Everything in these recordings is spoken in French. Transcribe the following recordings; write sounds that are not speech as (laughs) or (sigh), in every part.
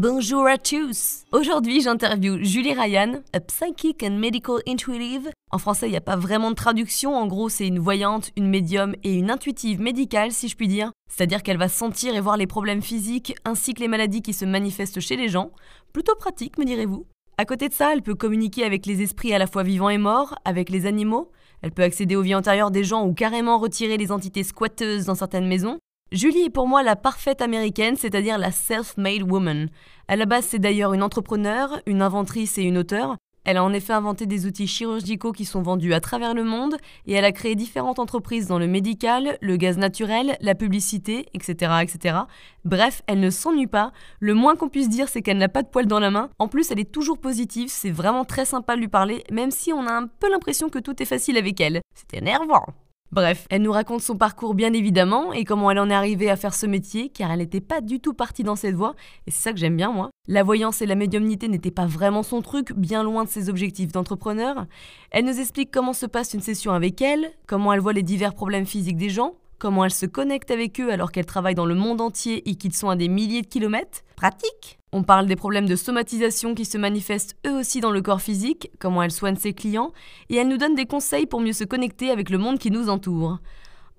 Bonjour à tous Aujourd'hui, j'interviewe Julie Ryan, a psychic and medical intuitive. En français, il n'y a pas vraiment de traduction, en gros, c'est une voyante, une médium et une intuitive médicale, si je puis dire. C'est-à-dire qu'elle va sentir et voir les problèmes physiques ainsi que les maladies qui se manifestent chez les gens. Plutôt pratique, me direz-vous. À côté de ça, elle peut communiquer avec les esprits à la fois vivants et morts, avec les animaux. Elle peut accéder aux vies antérieures des gens ou carrément retirer les entités squatteuses dans certaines maisons. Julie est pour moi la parfaite américaine, c'est-à-dire la self-made woman. À la base, c'est d'ailleurs une entrepreneur, une inventrice et une auteure. Elle a en effet inventé des outils chirurgicaux qui sont vendus à travers le monde et elle a créé différentes entreprises dans le médical, le gaz naturel, la publicité, etc. etc. Bref, elle ne s'ennuie pas. Le moins qu'on puisse dire, c'est qu'elle n'a pas de poils dans la main. En plus, elle est toujours positive, c'est vraiment très sympa de lui parler, même si on a un peu l'impression que tout est facile avec elle. C'est énervant. Bref, elle nous raconte son parcours bien évidemment et comment elle en est arrivée à faire ce métier car elle n'était pas du tout partie dans cette voie et c'est ça que j'aime bien moi. La voyance et la médiumnité n'étaient pas vraiment son truc, bien loin de ses objectifs d'entrepreneur. Elle nous explique comment se passe une session avec elle, comment elle voit les divers problèmes physiques des gens, comment elle se connecte avec eux alors qu'elle travaille dans le monde entier et qu'ils sont à des milliers de kilomètres? Pratique on parle des problèmes de somatisation qui se manifestent eux aussi dans le corps physique, comment elle soigne ses clients, et elle nous donne des conseils pour mieux se connecter avec le monde qui nous entoure.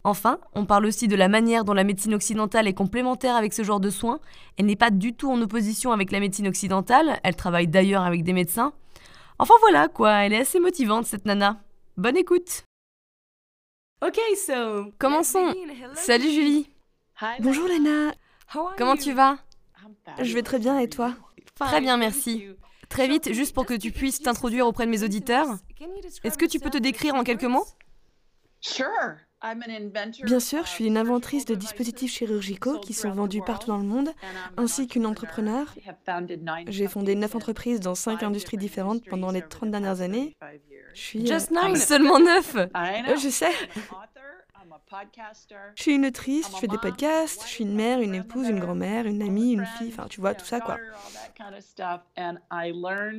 Enfin, on parle aussi de la manière dont la médecine occidentale est complémentaire avec ce genre de soins. Elle n'est pas du tout en opposition avec la médecine occidentale, elle travaille d'ailleurs avec des médecins. Enfin voilà quoi, elle est assez motivante cette nana. Bonne écoute Ok, so, commençons. Salut Julie. Bonjour Lena. Comment tu vas? Je vais très bien et toi? Très bien, merci. Très vite, juste pour que tu puisses t'introduire auprès de mes auditeurs, est-ce que tu peux te décrire en quelques mots? Bien sûr, je suis une inventrice de dispositifs chirurgicaux qui sont vendus partout dans le monde, ainsi qu'une entrepreneur. J'ai fondé neuf entreprises dans cinq industries différentes pendant les 30 dernières années. Je suis... Just nine, seulement neuf Je sais je suis une autrice, je fais des podcasts, je suis une mère, une épouse, une grand-mère, une amie, une fille, enfin tu vois, tout ça quoi.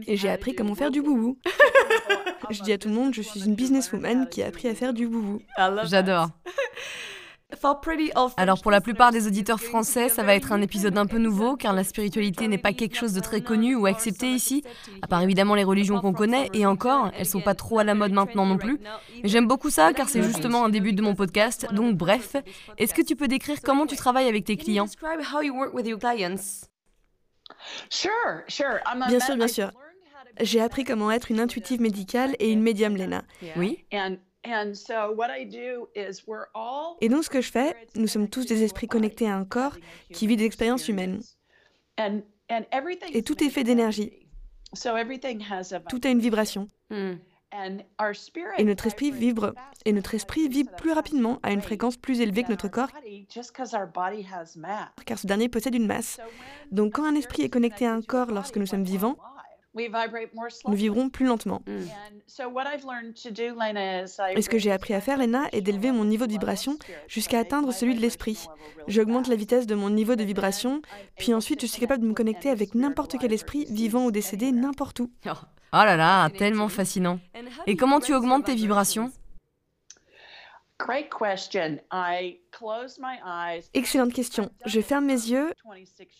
Et j'ai appris comment faire du boubou. (laughs) je dis à tout le monde, je suis une businesswoman qui a appris à faire du boubou. J'adore. (laughs) Alors pour la plupart des auditeurs français, ça va être un épisode un peu nouveau car la spiritualité n'est pas quelque chose de très connu ou accepté ici, à part évidemment les religions qu'on connaît et encore, elles sont pas trop à la mode maintenant non plus. Mais j'aime beaucoup ça car c'est justement un début de mon podcast. Donc bref, est-ce que tu peux décrire comment tu travailles avec tes clients? Bien sûr, bien sûr. J'ai appris comment être une intuitive médicale et une médium Lena. Oui. Et donc ce que je fais, nous sommes tous des esprits connectés à un corps qui vit des expériences humaines. Et tout est fait d'énergie. Tout a une vibration. Hmm. Et notre esprit vibre et notre esprit vibre plus rapidement à une fréquence plus élevée que notre corps car ce dernier possède une masse. Donc quand un esprit est connecté à un corps lorsque nous sommes vivants, nous vivrons plus lentement. Mm. Et ce que j'ai appris à faire, Lena, est d'élever mon niveau de vibration jusqu'à atteindre celui de l'esprit. J'augmente la vitesse de mon niveau de vibration, puis ensuite je suis capable de me connecter avec n'importe quel esprit, vivant ou décédé, n'importe où. Oh. oh là là, tellement fascinant. Et comment tu augmentes tes vibrations? Excellente question. Je ferme mes yeux.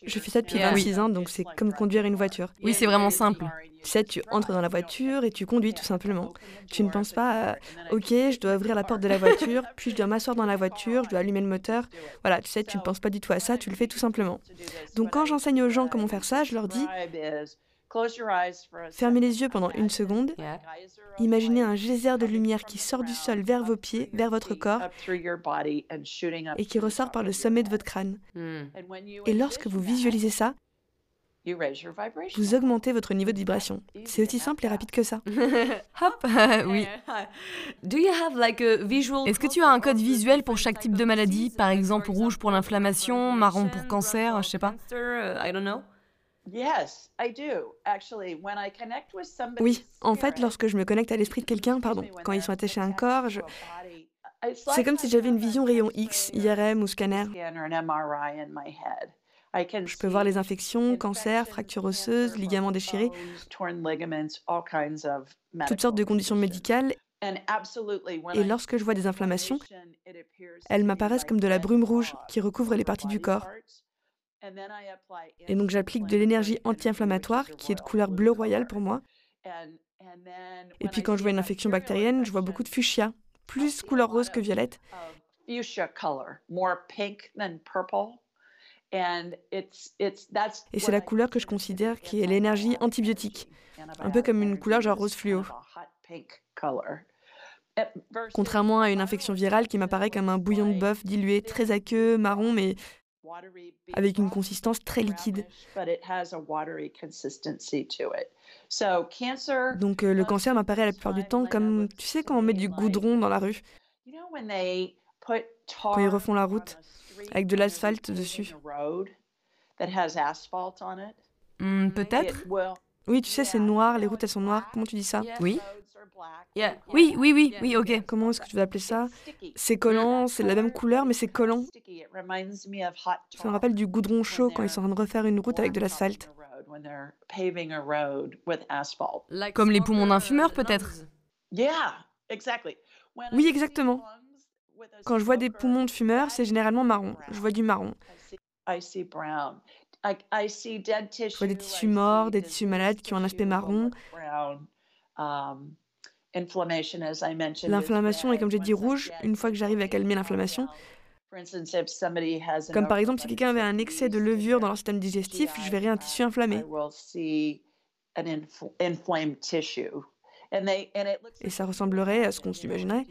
Je fais ça depuis 26 ans, donc c'est comme conduire une voiture. Oui, c'est vraiment simple. Tu sais, tu entres dans la voiture et tu conduis tout simplement. Tu ne penses pas, à, ok, je dois ouvrir la porte de la voiture, (laughs) puis je dois m'asseoir dans la voiture, je dois allumer le moteur. Voilà, tu sais, tu ne penses pas du tout à ça, tu le fais tout simplement. Donc quand j'enseigne aux gens comment faire ça, je leur dis, Fermez les yeux pendant une seconde. Imaginez un geyser de lumière qui sort du sol vers vos pieds, vers votre corps, et qui ressort par le sommet de votre crâne. Hmm. Et lorsque vous visualisez ça, vous augmentez votre niveau de vibration. C'est aussi simple et rapide que ça. (laughs) Hop, (laughs) oui. Est-ce que tu as un code visuel pour chaque type de maladie Par exemple, rouge pour l'inflammation, marron pour cancer, je sais pas. Oui, en fait, lorsque je me connecte à l'esprit de quelqu'un, pardon, quand ils sont attachés à un corps, je... c'est comme si j'avais une vision rayon X, IRM ou scanner. Je peux voir les infections, cancers, fractures osseuses, ligaments déchirés, toutes sortes de conditions médicales. Et lorsque je vois des inflammations, elles m'apparaissent comme de la brume rouge qui recouvre les parties du corps. Et donc j'applique de l'énergie anti-inflammatoire qui est de couleur bleu royal pour moi. Et puis quand je vois une infection bactérienne, je vois beaucoup de fuchsia, plus couleur rose que violette. Et c'est la couleur que je considère qui est l'énergie antibiotique, un peu comme une couleur genre rose fluo. Contrairement à une infection virale qui m'apparaît comme un bouillon de bœuf dilué, très aqueux, marron, mais avec une consistance très liquide. Donc euh, le cancer m'apparaît la plupart du temps comme, tu sais, quand on met du goudron dans la rue, quand ils refont la route avec de l'asphalte dessus? Hmm, peut-être. Oui, tu sais, c'est noir, les routes elles sont noires. Comment tu dis ça? Oui. Oui, oui, oui, oui, ok. Comment est-ce que tu veux appeler ça? C'est collant, c'est la même couleur, mais c'est collant. Ça me rappelle du goudron chaud quand ils sont en train de refaire une route avec de l'asphalte. Comme les poumons d'un fumeur, peut-être Oui, exactement. Quand je vois des poumons de fumeurs, c'est généralement marron. Je vois du marron. Je vois des tissus morts, des tissus malades qui ont un aspect marron. L'inflammation est, comme j'ai dit, rouge une fois que j'arrive à calmer l'inflammation. Comme par exemple, si quelqu'un avait un excès de levure dans leur système digestif, je verrais un tissu inflammé. Et ça ressemblerait à ce qu'on s'imaginerait.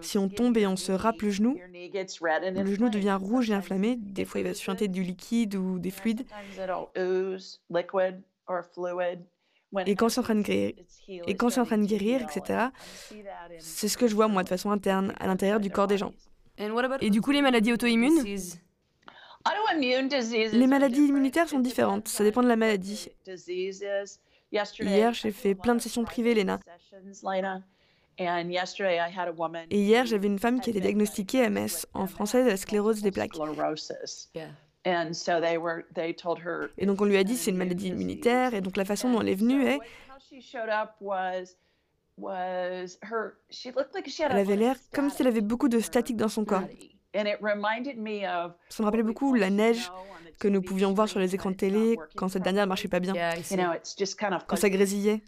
Si on tombe et on se râpe le genou, le genou devient rouge et inflammé. Des fois, il va suinter du liquide ou des fluides. Et quand c'est en train de guérir, et quand c'est en train de guérir, etc., c'est ce que je vois moi de façon interne, à l'intérieur du corps des gens. Et du coup, les maladies auto-immunes? Les maladies immunitaires sont différentes, ça dépend de la maladie. Hier, j'ai fait plein de sessions privées, Lena. Et hier, j'avais une femme qui était diagnostiquée MS, en français la sclérose des plaques. Et donc on lui a dit c'est une maladie immunitaire, et donc la façon dont elle est venue est... Elle avait l'air comme si elle avait beaucoup de statique dans son corps. Ça me rappelait beaucoup la neige que nous pouvions voir sur les écrans de télé quand cette dernière ne marchait pas bien, quand ça grésillait.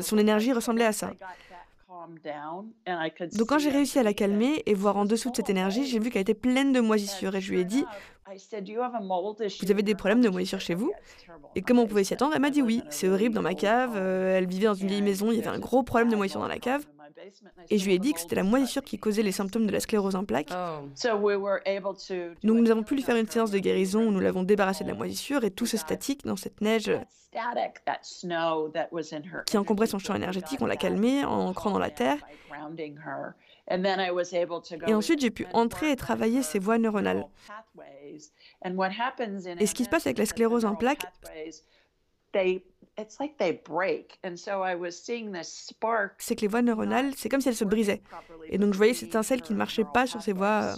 Son énergie ressemblait à ça. Donc quand j'ai réussi à la calmer et voir en dessous de cette énergie, j'ai vu qu'elle était pleine de moisissures et je lui ai dit, vous avez des problèmes de moisissures chez vous Et comment on pouvait s'y attendre? Elle m'a dit oui, c'est horrible dans ma cave, euh, elle vivait dans une vieille maison, il y avait un gros problème de moisissure dans la cave. Et je lui ai dit que c'était la moisissure qui causait les symptômes de la sclérose en plaques. Donc nous avons pu lui faire une séance de guérison où nous l'avons débarrassé de la moisissure et tout ce statique dans cette neige qui encombrait son champ énergétique, on l'a calmé en ancrant dans la terre. Et ensuite, j'ai pu entrer et travailler ces voies neuronales. Et ce qui se passe avec la sclérose en plaques, c'est que les voies neuronales, c'est comme si elles se brisaient. Et donc je voyais cette étincelle qui ne marchait pas sur ces voies.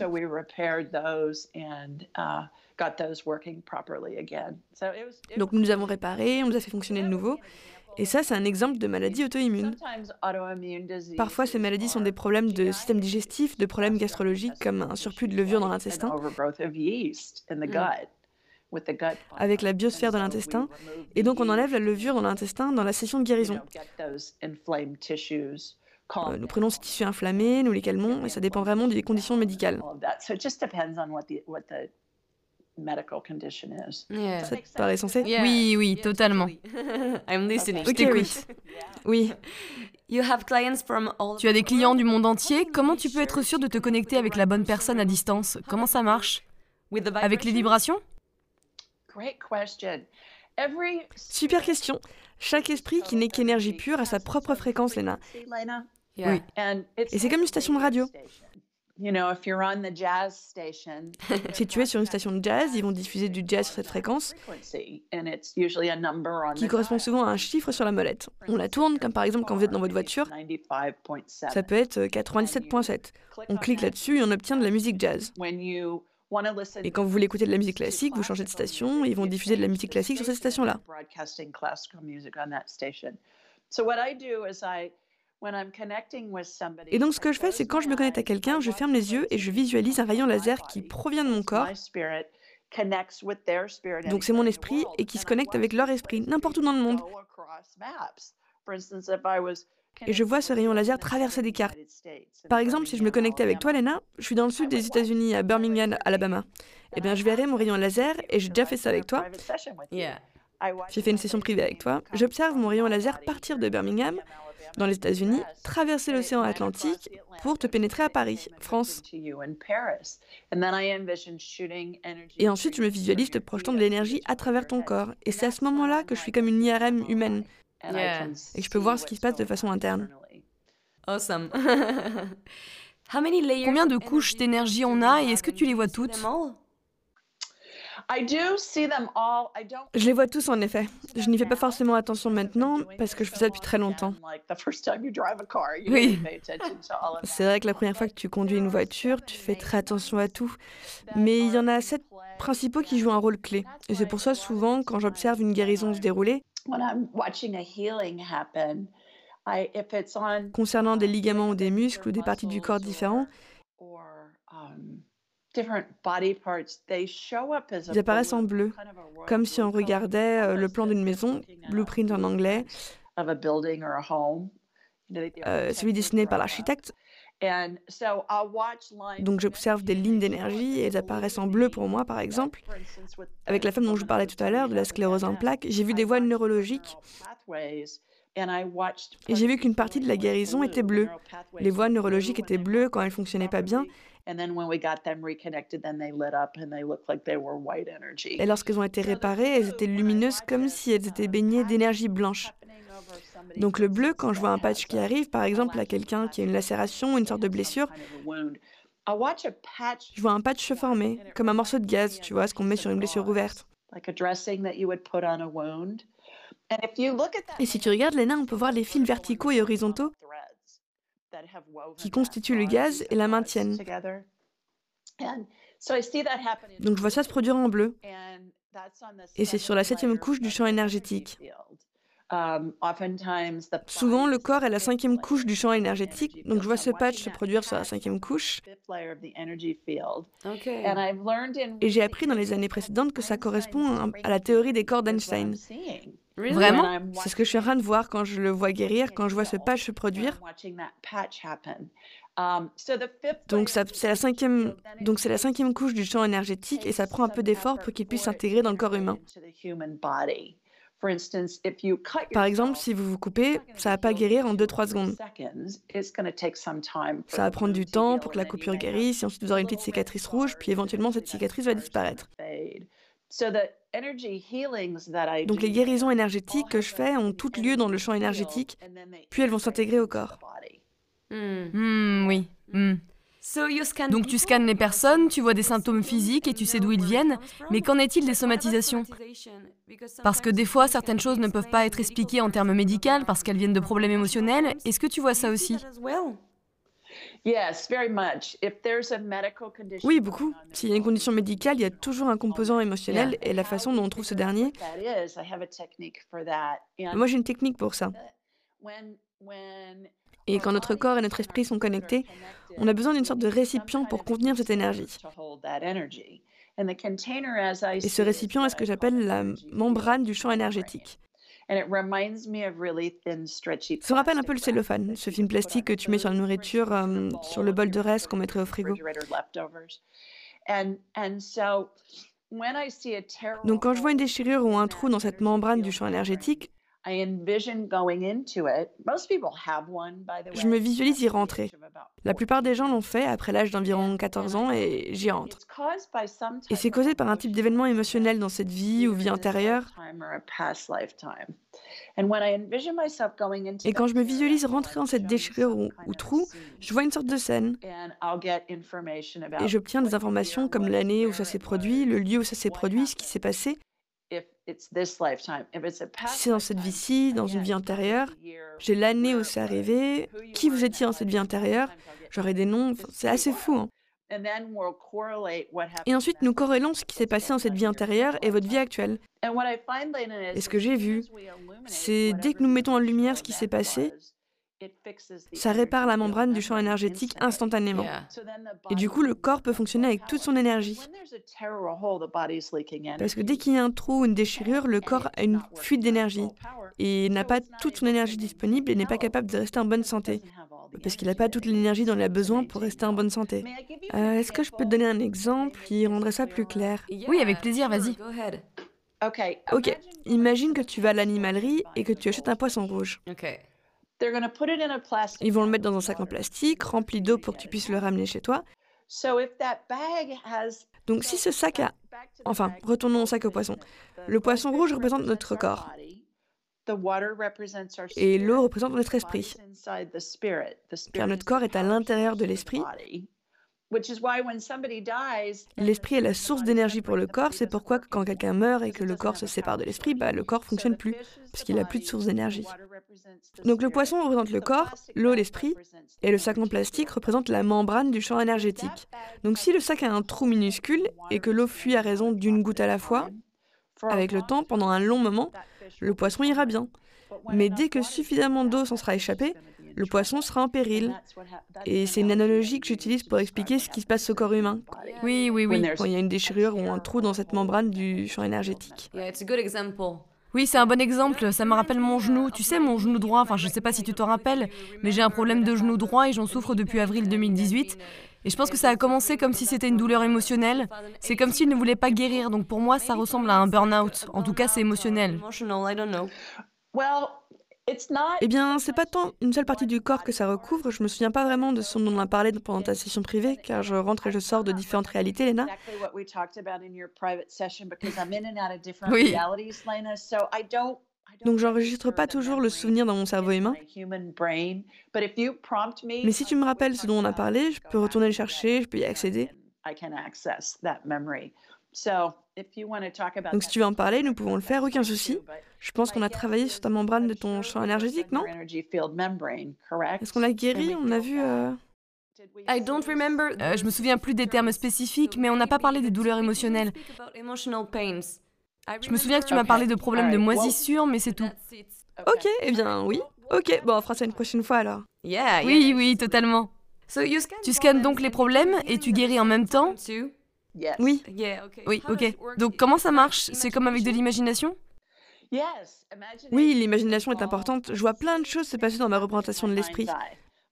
Donc nous avons réparées, on les a fait fonctionner de nouveau. Et ça, c'est un exemple de maladie auto-immune. Parfois, ces maladies sont des problèmes de système digestif, de problèmes gastrologiques comme un surplus de levure dans l'intestin avec la biosphère de l'intestin, et donc on enlève la levure dans l'intestin dans la session de guérison. Euh, nous prenons ces tissus inflammés, nous les calmons, et ça dépend vraiment des conditions médicales. Ça te paraît sensé? Oui, oui, totalement. Je t'écoute. Oui. Tu as des clients du monde entier. Comment tu peux être sûr de te connecter avec la bonne personne à distance? Comment ça marche? Avec les vibrations? Super question. Chaque esprit qui n'est qu'énergie pure a sa propre fréquence, Lena. Oui. Et c'est comme une station de radio. si tu es sur une station de jazz, ils vont diffuser du jazz sur cette fréquence, qui correspond souvent à un chiffre sur la molette. On la tourne, comme par exemple quand vous êtes dans votre voiture. Ça peut être 97.7. On clique là-dessus et on obtient de la musique jazz. Et quand vous voulez écouter de la musique classique, vous changez de station et ils vont diffuser de la musique classique sur cette station-là. Et donc ce que je fais, c'est quand je me connecte à quelqu'un, je ferme les yeux et je visualise un rayon laser qui provient de mon corps. Donc c'est mon esprit et qui se connecte avec leur esprit, n'importe où dans le monde. Et je vois ce rayon laser traverser des cartes. Par exemple, si je me connectais avec toi, Lena, je suis dans le sud des États-Unis, à Birmingham, Alabama. Eh bien, je verrai mon rayon laser, et j'ai déjà fait ça avec toi. J'ai fait une session privée avec toi. J'observe mon rayon laser partir de Birmingham, dans les États-Unis, traverser l'océan Atlantique pour te pénétrer à Paris, France. Et ensuite, je me visualise te projetant de l'énergie à travers ton corps. Et c'est à ce moment-là que je suis comme une IRM humaine. Et je peux voir ce qui se passe de façon interne. Awesome. (laughs) Combien de couches d'énergie on a et est-ce que tu les vois toutes? je les vois tous en effet. Je n'y fais pas forcément attention maintenant parce que je fais ça depuis très longtemps. Oui. C'est vrai que la première fois que tu conduis une voiture, tu fais très attention à tout. Mais il y en a sept principaux qui jouent un rôle clé. Et c'est pour ça souvent quand j'observe une guérison se dérouler, concernant des ligaments ou des muscles ou des parties du corps différents, ils apparaissent en bleu, comme si on regardait euh, le plan d'une maison, blueprint en anglais, euh, celui dessiné par l'architecte. Donc j'observe des lignes d'énergie et elles apparaissent en bleu pour moi, par exemple. Avec la femme dont je parlais tout à l'heure, de la sclérose en plaques, j'ai vu des voies neurologiques et j'ai vu qu'une partie de la guérison était bleue. Les voies neurologiques étaient bleues quand elles fonctionnaient pas bien et lorsqu'elles ont été réparées, elles étaient lumineuses comme si elles étaient baignées d'énergie blanche. Donc le bleu, quand je vois un patch qui arrive, par exemple à quelqu'un qui a une lacération, une sorte de blessure, je vois un patch se former, comme un morceau de gaz, tu vois, ce qu'on met sur une blessure ouverte. Et si tu regardes les nains, on peut voir les fils verticaux et horizontaux qui constituent le gaz et la maintiennent. Donc je vois ça se produire en bleu. Et c'est sur la septième couche du champ énergétique. Um, Souvent, le corps est la cinquième couche du champ énergétique, donc je vois ce patch se produire sur la cinquième couche. Et j'ai appris dans les années précédentes que ça correspond à la théorie des corps d'Einstein. Vraiment? C'est ce que je suis en train de voir quand je le vois guérir, quand je vois ce patch se produire. Donc c'est la cinquième, donc c'est la cinquième couche du champ énergétique et ça prend un peu d'effort pour qu'il puisse s'intégrer dans le corps humain. Par exemple, si vous vous coupez, ça va pas guérir en 2-3 secondes. Ça va prendre du temps pour que la coupure guérisse, et ensuite vous aurez une petite cicatrice rouge, puis éventuellement cette cicatrice va disparaître. Donc les guérisons énergétiques que je fais ont toutes lieu dans le champ énergétique, puis elles vont s'intégrer au corps. Hmm. Hmm, oui. Hmm. Donc tu scannes les personnes, tu vois des symptômes physiques et tu sais d'où ils viennent, mais qu'en est-il des somatisations? Parce que des fois, certaines choses ne peuvent pas être expliquées en termes médicaux parce qu'elles viennent de problèmes émotionnels. Est-ce que tu vois ça aussi? Oui, beaucoup. S'il y a une condition médicale, il y a toujours un composant émotionnel et la façon dont on trouve ce dernier. Moi, j'ai une technique pour ça. Et quand notre corps et notre esprit sont connectés, on a besoin d'une sorte de récipient pour contenir cette énergie. Et ce récipient est ce que j'appelle la membrane du champ énergétique. Ça me rappelle un peu le cellophane, ce film plastique que tu mets sur la nourriture, euh, sur le bol de reste qu'on mettrait au frigo. Donc quand je vois une déchirure ou un trou dans cette membrane du champ énergétique, Je me visualise y rentrer. La plupart des gens l'ont fait après l'âge d'environ 14 ans et j'y rentre. Et c'est causé par un type d'événement émotionnel dans cette vie ou vie antérieure. Et quand je me visualise rentrer dans cette déchirure ou, ou trou, je vois une sorte de scène. Et j'obtiens des informations comme l'année où ça s'est produit, le lieu où ça s'est produit, ce qui s'est passé. Si c'est dans cette vie-ci, dans une vie antérieure, j'ai l'année où c'est arrivé, qui vous étiez dans cette vie antérieure, j'aurai des noms, c'est assez fou. Hein. Et ensuite, nous corrélons ce qui s'est passé dans cette vie antérieure et votre vie actuelle. Et ce que j'ai vu, c'est dès que nous mettons en lumière ce qui s'est passé, ça répare la membrane du champ énergétique instantanément. Et du coup, le corps peut fonctionner avec toute son énergie. Parce que dès qu'il y a un trou ou une déchirure, le corps a une fuite d'énergie et n'a pas toute son énergie disponible et n'est pas capable de rester en bonne santé. Parce qu'il n'a pas toute l'énergie dont il a besoin pour rester en bonne santé. Euh, est-ce que je peux te donner un exemple qui rendrait ça plus clair? Oui, avec plaisir, vas-y. Ok, imagine que tu vas à l'animalerie et que tu achètes un poisson rouge. Ils vont le mettre dans un sac en plastique rempli d'eau pour que tu puisses le ramener chez toi. Donc si ce sac a... Enfin, retournons au sac au poisson. Le poisson rouge représente notre corps. Et l'eau représente notre esprit. Car notre corps est à l'intérieur de l'esprit L'esprit est la source d'énergie pour le corps, c'est pourquoi quand quelqu'un meurt et que le corps se sépare de l'esprit, bah, le corps fonctionne plus, parce qu'il n'a plus de source d'énergie. Donc le poisson représente le corps, l'eau l'esprit, et le sac en plastique représente la membrane du champ énergétique. Donc si le sac a un trou minuscule et que l'eau fuit à raison d'une goutte à la fois, avec le temps, pendant un long moment, le poisson ira bien. Mais dès que suffisamment d'eau s'en sera échappée, le poisson sera en péril. Et c'est une analogie que j'utilise pour expliquer ce qui se passe au corps humain. Oui, oui, oui. Quand il y a une déchirure ou un trou dans cette membrane du champ énergétique. Oui, c'est un bon exemple. Ça me rappelle mon genou. Tu sais, mon genou droit, enfin, je ne sais pas si tu t'en rappelles, mais j'ai un problème de genou droit et j'en souffre depuis avril 2018. Et je pense que ça a commencé comme si c'était une douleur émotionnelle. C'est comme s'il ne voulait pas guérir. Donc pour moi, ça ressemble à un burn-out. En tout cas, c'est émotionnel. Eh bien, c'est pas tant une seule partie du corps que ça recouvre. Je me souviens pas vraiment de ce dont on a parlé pendant ta session privée, car je rentre et je sors de différentes réalités, Lena. Oui. Donc j'enregistre pas toujours le souvenir dans mon cerveau humain. Mais si tu me rappelles ce dont on a parlé, je peux retourner le chercher, je peux y accéder. Donc si tu veux en parler, nous pouvons le faire, aucun souci. Je pense qu'on a travaillé sur ta membrane de ton champ énergétique, non? Est-ce qu'on l'a guéri? On a vu... Euh... I don't remember. Euh, je me souviens plus des termes spécifiques, mais on n'a pas parlé des douleurs émotionnelles. Je me souviens que tu m'as parlé de problèmes de moisissure, mais c'est tout. Ok, eh bien oui. Ok, bon, on fera ça une prochaine fois alors. Oui, oui, totalement. Tu scannes donc les problèmes et tu guéris en même temps? Oui. Oui, ok. Donc comment ça marche? C'est comme avec de l'imagination? Oui, l'imagination est importante. Je vois plein de choses se passer dans ma représentation de l'esprit.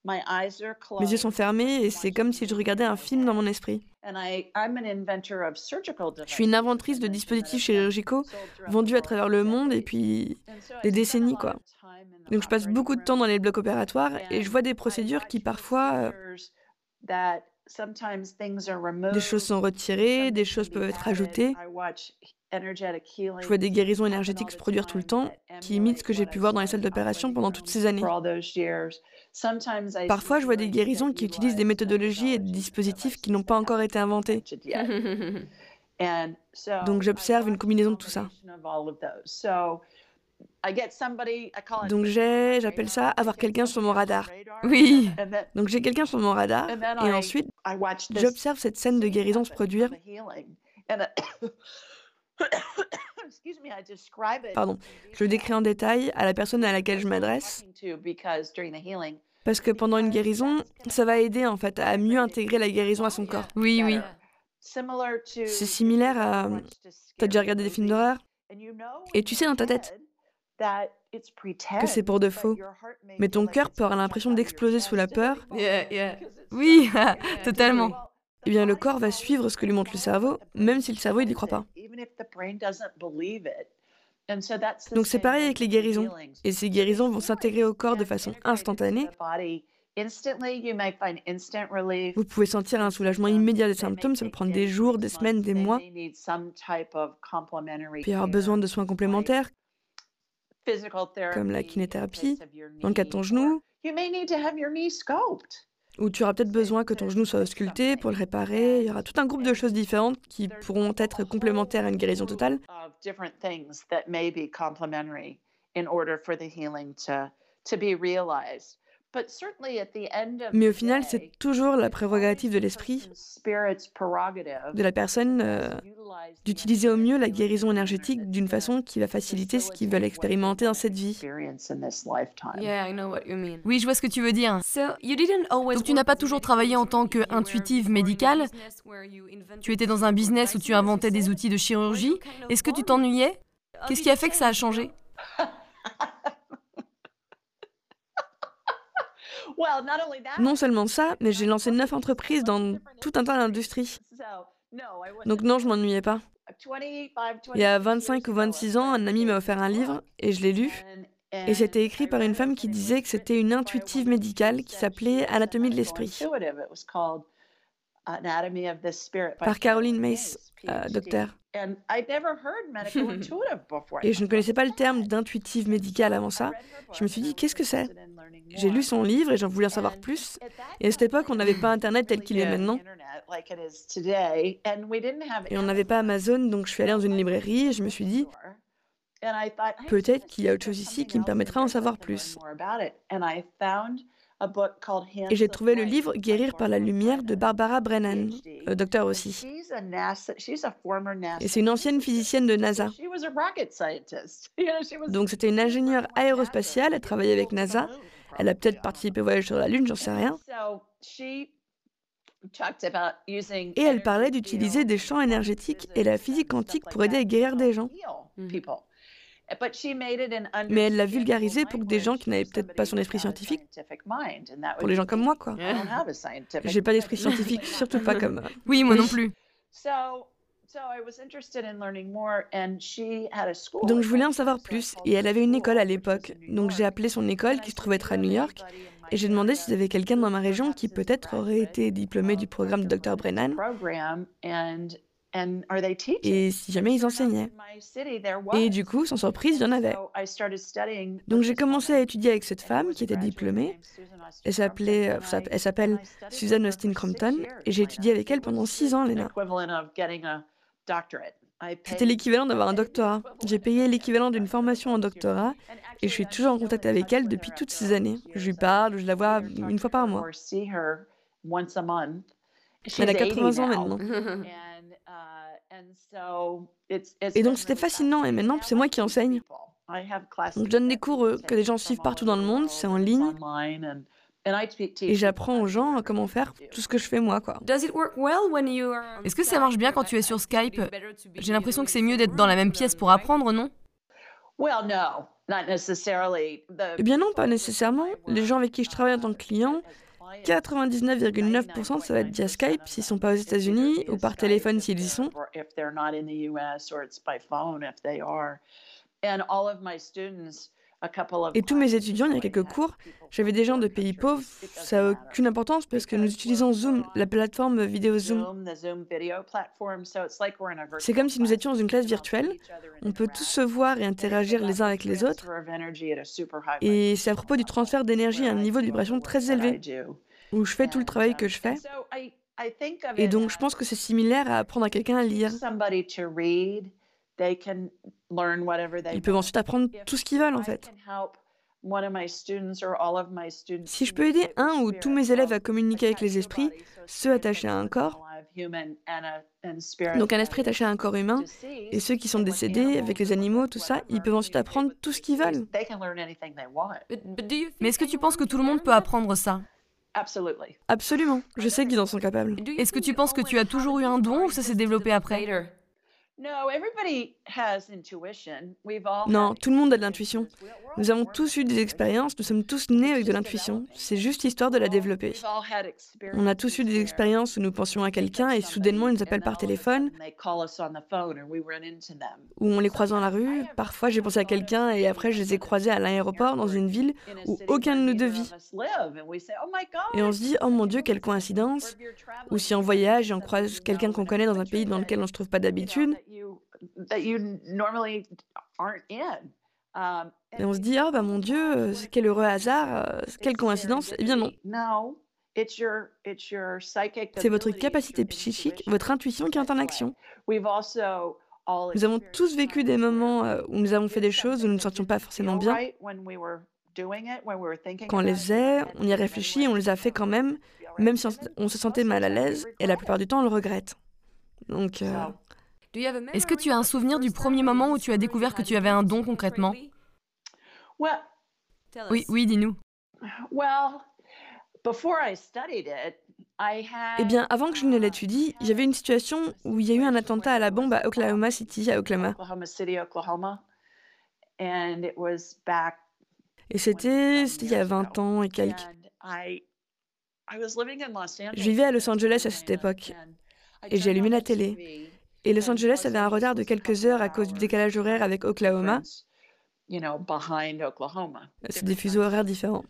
Mes yeux sont fermés et c'est comme si je regardais un film dans mon esprit. Je suis une inventrice de dispositifs chirurgicaux vendus à travers le monde et puis des décennies, quoi. Donc je passe beaucoup de temps dans les blocs opératoires et je vois des procédures qui parfois... Des choses sont retirées, des choses peuvent être ajoutées. Je vois des guérisons énergétiques se produire tout le temps, qui imitent ce que j'ai pu voir dans les salles d'opération pendant toutes ces années. Parfois, je vois des guérisons qui utilisent des méthodologies et des dispositifs qui n'ont pas encore été inventés. (laughs) Donc j'observe une combinaison de tout ça. Donc j'ai, j'appelle ça avoir quelqu'un sur mon radar. Oui. (laughs) Donc j'ai quelqu'un sur mon radar et ensuite j'observe cette scène de guérison se produire. (coughs) Pardon, je le décris en détail à la personne à laquelle je m'adresse. Parce que pendant une guérison, ça va aider en fait à mieux intégrer la guérison à son corps. Oui, oui. C'est similaire à... T'as déjà regardé des films d'horreur? Et tu sais dans ta tête que c'est pour de faux. Mais ton cœur peut avoir l'impression d'exploser sous la peur. Oui, (laughs) totalement. Eh bien, le corps va suivre ce que lui montre le cerveau, même si le cerveau, il n'y croit pas. Donc c'est pareil avec les guérisons. Et ces guérisons vont s'intégrer au corps de façon instantanée. Vous pouvez sentir un soulagement immédiat des symptômes, ça peut prendre des jours, des semaines, des mois. Puis avoir besoin de soins complémentaires, comme la kinéthérapie, dans le cas de ton genou, ou tu auras peut-être besoin que ton genou soit sculpté pour le réparer. Il y aura tout un groupe de choses différentes qui pourront être complémentaires à une guérison totale. Mais au final, c'est toujours la prérogative de l'esprit, de la personne, euh, d'utiliser au mieux la guérison énergétique d'une façon qui va faciliter ce qu'ils veulent expérimenter dans cette vie. Oui, je vois ce que tu veux dire. Donc tu n'as pas toujours travaillé en tant qu'intuitive médicale. Tu étais dans un business où tu inventais des outils de chirurgie. Est-ce que tu t'ennuyais? Qu'est-ce qui a fait que ça a changé? (laughs) Non seulement ça, mais j'ai lancé neuf entreprises dans tout un tas d'industries. Donc non, je m'ennuyais pas. Il y a 25 ou 26 ans, un ami m'a offert un livre et je l'ai lu. Et c'était écrit par une femme qui disait que c'était une intuitive médicale qui s'appelait Anatomie de l'esprit. Par Caroline Mace, euh, docteur. (laughs) Et je ne connaissais pas le terme d'intuitive médicale avant ça. Je me suis dit, qu'est-ce que c'est? J'ai lu son livre et j'en voulais en savoir plus. Et à cette époque, on n'avait pas Internet tel qu'il est maintenant. Et on n'avait pas Amazon, donc je suis allée dans une librairie et je me suis dit, peut-être qu'il y a autre chose ici qui me permettra d'en savoir plus. Et j'ai trouvé le livre Guérir par la lumière de Barbara Brennan, euh, docteur aussi. Et c'est une ancienne physicienne de NASA. (laughs) Donc c'était une ingénieure aérospatiale, elle travaillait avec NASA. Elle a peut-être participé au voyage sur la Lune, j'en sais rien. Et elle parlait d'utiliser des champs énergétiques et la physique quantique pour aider à guérir des gens. Mais elle l'a vulgarisé pour que des gens qui n'avaient peut-être pas son esprit scientifique, pour les gens comme moi, quoi. J'ai pas d'esprit scientifique, (laughs) surtout pas comme. Oui, moi non plus. Donc je voulais en savoir plus et elle avait une école à l'époque. Donc j'ai appelé son école qui se trouvait être à New York et j'ai demandé s'il y avait quelqu'un dans ma région qui peut-être aurait été diplômé du programme de Dr Brennan et si jamais ils enseignaient. Et du coup, sans surprise, il y en avait. Donc j'ai commencé à étudier avec cette femme qui était diplômée. Elle s'appelait, euh, elle s'appelle Susan Austin Crompton et j'ai étudié avec elle pendant six ans, Lena. C'était l'équivalent d'avoir un doctorat. J'ai payé l'équivalent d'une formation en doctorat et je suis toujours en contact avec elle depuis toutes ces années. Je lui parle, je la vois une fois par mois. Elle a 80 ans maintenant. Et donc c'était fascinant et maintenant c'est moi qui enseigne. Donc, je donne des cours euh, que les gens suivent partout dans le monde, c'est en ligne. Et j'apprends aux gens comment faire tout ce que je fais moi, quoi. Est-ce que ça marche bien quand tu es sur Skype? J'ai l'impression que c'est mieux d'être dans la même pièce pour apprendre, non? Eh bien non, pas nécessairement. Les gens avec qui je travaille en tant que client, 99,9% ça va être via Skype s'ils ne sont pas aux États-Unis ou par téléphone s'ils y sont. Et tous mes étudiants, il y a quelques cours, j'avais des gens de pays pauvres, ça n'a aucune importance parce que nous utilisons Zoom, la plateforme vidéo Zoom. C'est comme si nous étions dans une classe virtuelle, on peut tous se voir et interagir les uns avec les autres. Et c'est à propos du transfert d'énergie à un niveau de vibration très élevé, où je fais tout le travail que je fais. Et donc je pense que c'est similaire à apprendre à quelqu'un à lire. Ils peuvent ensuite apprendre tout ce qu'ils veulent en fait. Si je peux aider un ou tous mes élèves à communiquer avec les esprits, ceux attachés à un corps, donc un esprit attaché à un corps humain, et ceux qui sont décédés avec les animaux, tout ça, ils peuvent ensuite apprendre tout ce qu'ils veulent. Mais est-ce que tu penses que tout le monde peut apprendre ça? Absolument, je sais qu'ils en sont capables. Est-ce que tu penses que tu as toujours eu un don ou ça s'est développé après? No, everybody Non, tout le monde a de l'intuition. Nous avons tous eu des expériences, nous sommes tous nés avec de l'intuition. C'est juste histoire de la développer. On a tous eu des expériences où nous pensions à quelqu'un et soudainement ils nous appellent par téléphone, ou on les croise dans la rue. Parfois j'ai pensé à quelqu'un et après je les ai croisés à l'aéroport dans une ville où aucun de nous deux vit. Et on se dit, oh mon Dieu, quelle coïncidence. Ou si en voyage et on croise quelqu'un qu'on connaît dans un pays dans lequel on ne se trouve pas d'habitude. Um, et on se dit, oh bah mon Dieu, quel heureux hasard, euh, quelle coïncidence. Eh bien non. C'est votre capacité psychique, votre intuition qui est en action. Nous avons tous vécu des moments euh, où nous avons fait des choses où nous ne nous sentions pas forcément bien. Quand on les faisait, on y a réfléchi, on les a fait quand même, même si on se sentait mal à l'aise, et la plupart du temps on le regrette. Donc. Euh, Est-ce que tu as un souvenir du premier moment où tu as découvert que tu avais un don concrètement? Oui, oui, dis-nous. Eh bien, avant que je ne l'étudie, j'avais une situation où il y a eu un attentat à la bombe à Oklahoma City, à Oklahoma. Et c'était il y a 20 ans et quelques. Je vivais à Los Angeles à cette époque et j'ai allumé la télé. Et Los Angeles avait un retard de quelques heures à cause du décalage horaire avec Oklahoma. C'est des fuseaux horaires différents.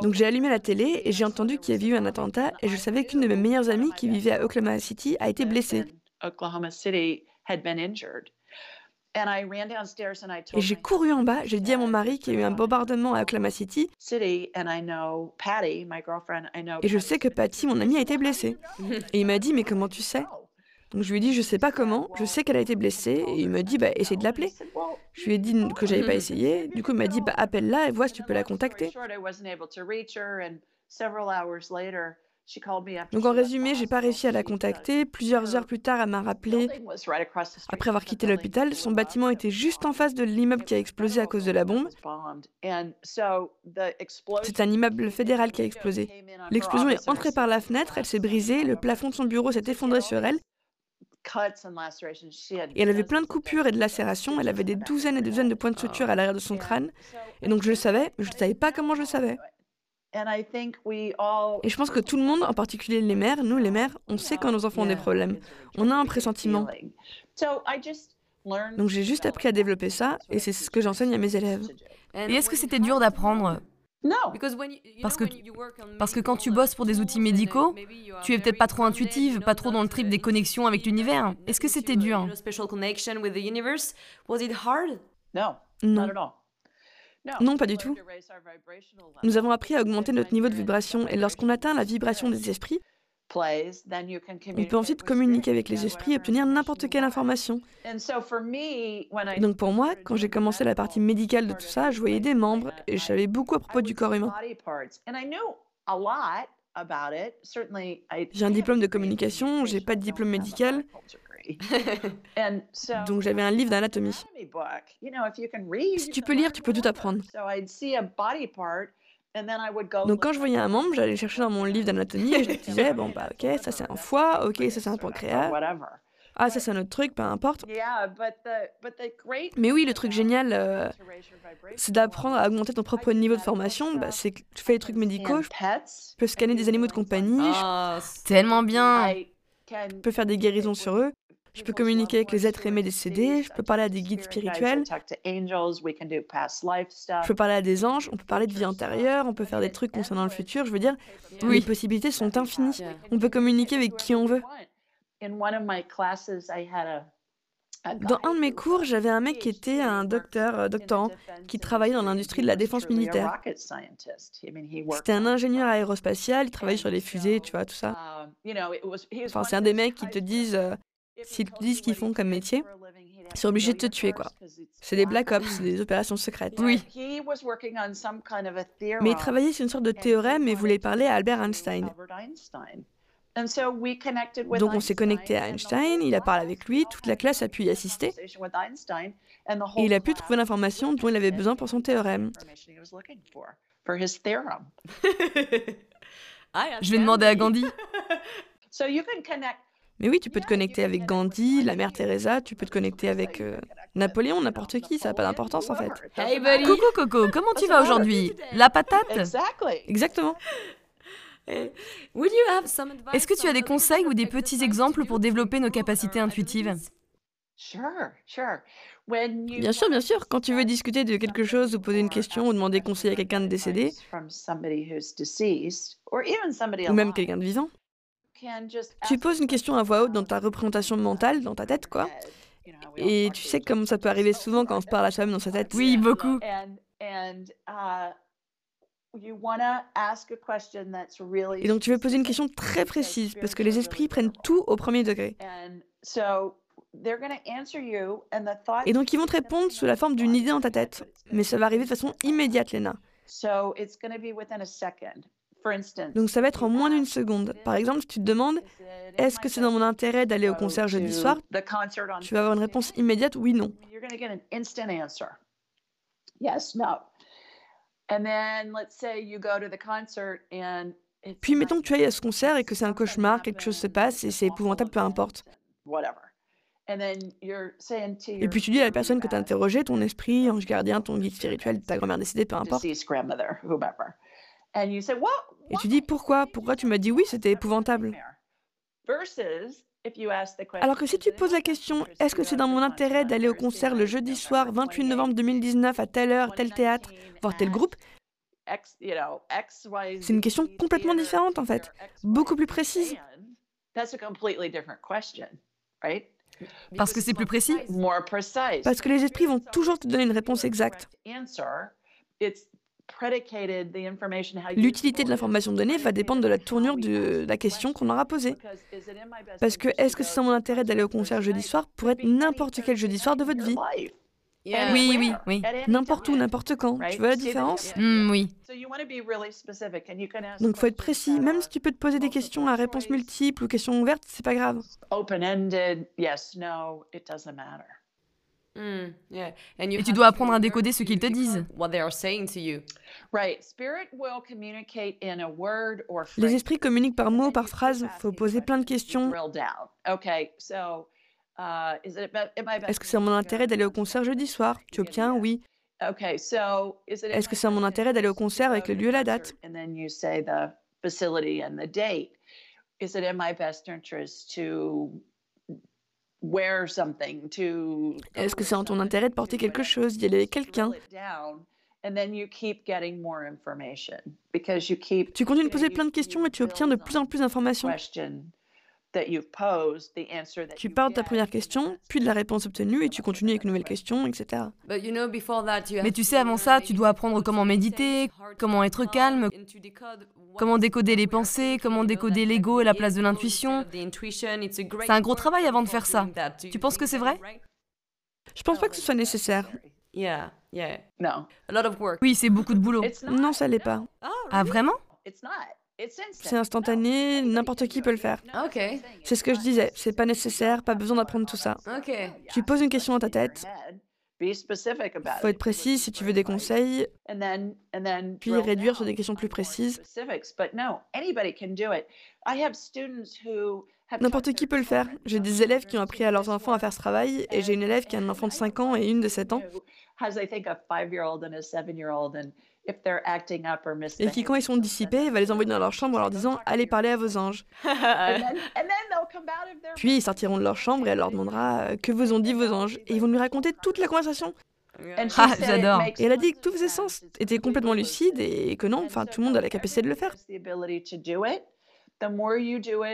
Donc j'ai allumé la télé et j'ai entendu qu'il y avait eu un attentat et je savais qu'une de mes meilleures amies qui vivait à Oklahoma City a été blessée. Et j'ai couru en bas, j'ai dit à mon mari qu'il y a eu un bombardement à Oklahoma City. Et je sais que Patty, mon amie, a été blessée. Et il m'a dit, mais comment tu sais? Donc je lui ai dit, je sais pas comment, je sais qu'elle a été blessée, et il m'a dit, bah essaye de l'appeler. Je lui ai dit que j'avais pas essayé, du coup il m'a dit, bah appelle-la et vois si tu peux la contacter. Donc en résumé, j'ai pas réussi à la contacter. Plusieurs heures plus tard, elle m'a rappelé. Après avoir quitté l'hôpital, son bâtiment était juste en face de l'immeuble qui a explosé à cause de la bombe. C'est un immeuble fédéral qui a explosé. L'explosion est entrée par la fenêtre, elle s'est brisée, le plafond de son bureau s'est effondré sur elle. Et elle avait plein de coupures et de lacérations, elle avait des douzaines et des douzaines de points de suture à l'arrière de son crâne. Et donc je le savais, mais je ne savais pas comment je le savais. Et je pense que tout le monde, en particulier les mères, nous les mères, on sait quand nos enfants ont des problèmes. On a un pressentiment. Donc j'ai juste appris à développer ça et c'est ce que j'enseigne à mes élèves. Et est-ce que c'était dur d'apprendre parce que, parce que quand tu bosses pour des outils médicaux, tu es peut-être pas trop intuitive, pas trop dans le trip des connexions avec l'univers. Est-ce que c'était dur? Non. Non, pas du tout. Nous avons appris à augmenter notre niveau de vibration et lorsqu'on atteint la vibration des esprits, on peut ensuite communiquer avec les esprits et obtenir n'importe quelle information. donc pour moi, quand j'ai commencé la partie médicale de tout ça, je voyais des membres et je savais beaucoup à propos du corps humain. J'ai un diplôme de communication, j'ai pas de diplôme médical, (laughs) Donc j'avais un livre d'anatomie. Si tu peux lire, tu peux tout apprendre. Donc quand je voyais un membre, j'allais chercher dans mon livre d'anatomie et je (laughs) disais, bon bah ok, ça c'est un foie, ok, ça c'est un pancréas. Ah, ça c'est un autre truc, peu importe. Mais oui, le truc génial, euh, c'est d'apprendre à augmenter ton propre niveau de formation. Bah, c'est que tu fais des trucs médicaux, je peux scanner des animaux de compagnie. Oh, tellement bien. Je peux faire des guérisons sur eux. Je peux communiquer avec les êtres aimés décédés, je peux parler à des guides spirituels, je peux parler à des anges, on peut parler de vie antérieure, on peut faire des trucs concernant le futur, je veux dire, les possibilités sont infinies. On peut communiquer avec qui on veut. Dans un de mes cours, j'avais un mec qui était un docteur, euh, doctorant, qui travaillait dans l'industrie de la défense militaire. C'était un ingénieur aérospatial, il travaillait sur les fusées, tu vois, tout ça. Enfin, c'est un des mecs qui te disent euh, S'ils te disent ce qu'ils font comme métier, ils sont obligés de te tuer, quoi. C'est des Black Ops, des opérations secrètes. Oui. Mais il travaillait sur une sorte de théorème et voulait parler à Albert Einstein. Donc on s'est connecté à Einstein, il a parlé avec lui, toute la classe a pu y assister. Et il a pu trouver l'information dont il avait besoin pour son théorème. (laughs) Je vais demander à Gandhi. Mais oui, tu peux te connecter avec Gandhi, la mère Teresa, tu peux te connecter avec... Euh, Napoléon, n'importe qui, ça n'a pas d'importance en fait. Hey buddy. Coucou Coco, comment tu vas aujourd'hui? La patate? Exactement. (laughs) Est-ce que tu as des conseils ou des petits exemples pour développer nos capacités intuitives? Bien sûr, bien sûr. Quand tu veux discuter de quelque chose ou poser une question ou demander conseil à quelqu'un de décédé, ou même quelqu'un de vivant, tu poses une question à voix haute dans ta représentation mentale, dans ta tête, quoi. Et tu sais comme ça peut arriver souvent quand on se parle à soi-même dans sa tête. Oui, beaucoup. Et donc tu veux poser une question très précise parce que les esprits prennent tout au premier degré. Et donc ils vont te répondre sous la forme d'une idée dans ta tête, mais ça va arriver de façon immédiate, Lena. Donc ça va être en moins d'une seconde. Par exemple, si tu te demandes est-ce que c'est dans mon intérêt d'aller au concert jeudi soir? Tu vas avoir une réponse immédiate oui non. Puis mettons que tu ailles à ce concert et que c'est un cauchemar, quelque chose se passe et c'est épouvantable, peu importe. Et puis tu dis à la personne que tu as interrogée, ton esprit, ange gardien, ton guide spirituel, ta grand-mère décédée, peu importe. Et tu dis pourquoi? Pourquoi tu m'as dit oui, c'était épouvantable. Alors que si tu poses la question, est-ce que c'est dans mon intérêt d'aller au concert le jeudi soir 28 novembre 2019 à telle heure, tel théâtre, voir tel groupe? C'est une question complètement différente en fait, beaucoup plus précise. Parce que c'est plus précis. Parce que les esprits vont toujours te donner une réponse exacte. L'utilité de l'information donnée va dépendre de la tournure de la question qu'on aura posée. Parce que est-ce que c'est dans mon intérêt d'aller au concert jeudi soir pour être n'importe quel jeudi soir de votre vie? oui, oui, oui. N'importe où, n'importe quand. Tu vois la différence? mm, Oui. Donc, faut être précis. Même si tu peux te poser des questions à réponse multiple ou questions ouvertes, c'est pas grave. Mm, Et tu dois apprendre à décoder ce qu'ils te disent. Les esprits communiquent par mots, par phrase. Faut poser plein de questions. Est-ce que c'est mon intérêt d'aller au concert jeudi soir? Tu obtiens? oui. Est-ce que c'est mon intérêt d'aller au concert avec le lieu et la date? Est-ce que c'est en ton intérêt de porter quelque chose, d'y aller avec quelqu'un? Tu continues de poser plein de questions et tu obtiens de plus en plus d'informations. Tu pars de ta première question, puis de la réponse obtenue, et tu continues avec une nouvelle question, etc. Mais tu sais, avant ça, tu dois apprendre comment méditer, comment être calme, comment décoder les pensées, comment décoder l'ego et la place de l'intuition. C'est un gros travail avant de faire ça. Tu penses que c'est vrai? Je pense pas que ce soit nécessaire. Oui, c'est beaucoup de boulot. Non, ça l'est pas. Ah, vraiment? C'est instantané, n'importe qui peut le faire. C'est ce que je disais, c'est pas nécessaire, pas besoin d'apprendre tout ça. Tu poses une question dans ta tête. Faut être précis si tu veux des conseils, puis réduire sur des questions plus précises. N'importe qui peut le faire. J'ai des élèves qui ont appris à leurs enfants à faire ce travail, et j'ai une élève qui a un enfant de 5 ans et une de 7 ans. Et qui, quand ils sont dissipés, va les envoyer dans leur chambre en leur disant Allez parler à vos anges. Puis ils sortiront de leur chambre et elle leur demandera euh, Que vous ont dit vos anges Et ils vont lui raconter toute la conversation. Ah, j'adore. Et elle a dit que tout faisait sens, était complètement lucide et que non, enfin tout le monde a la capacité de le faire.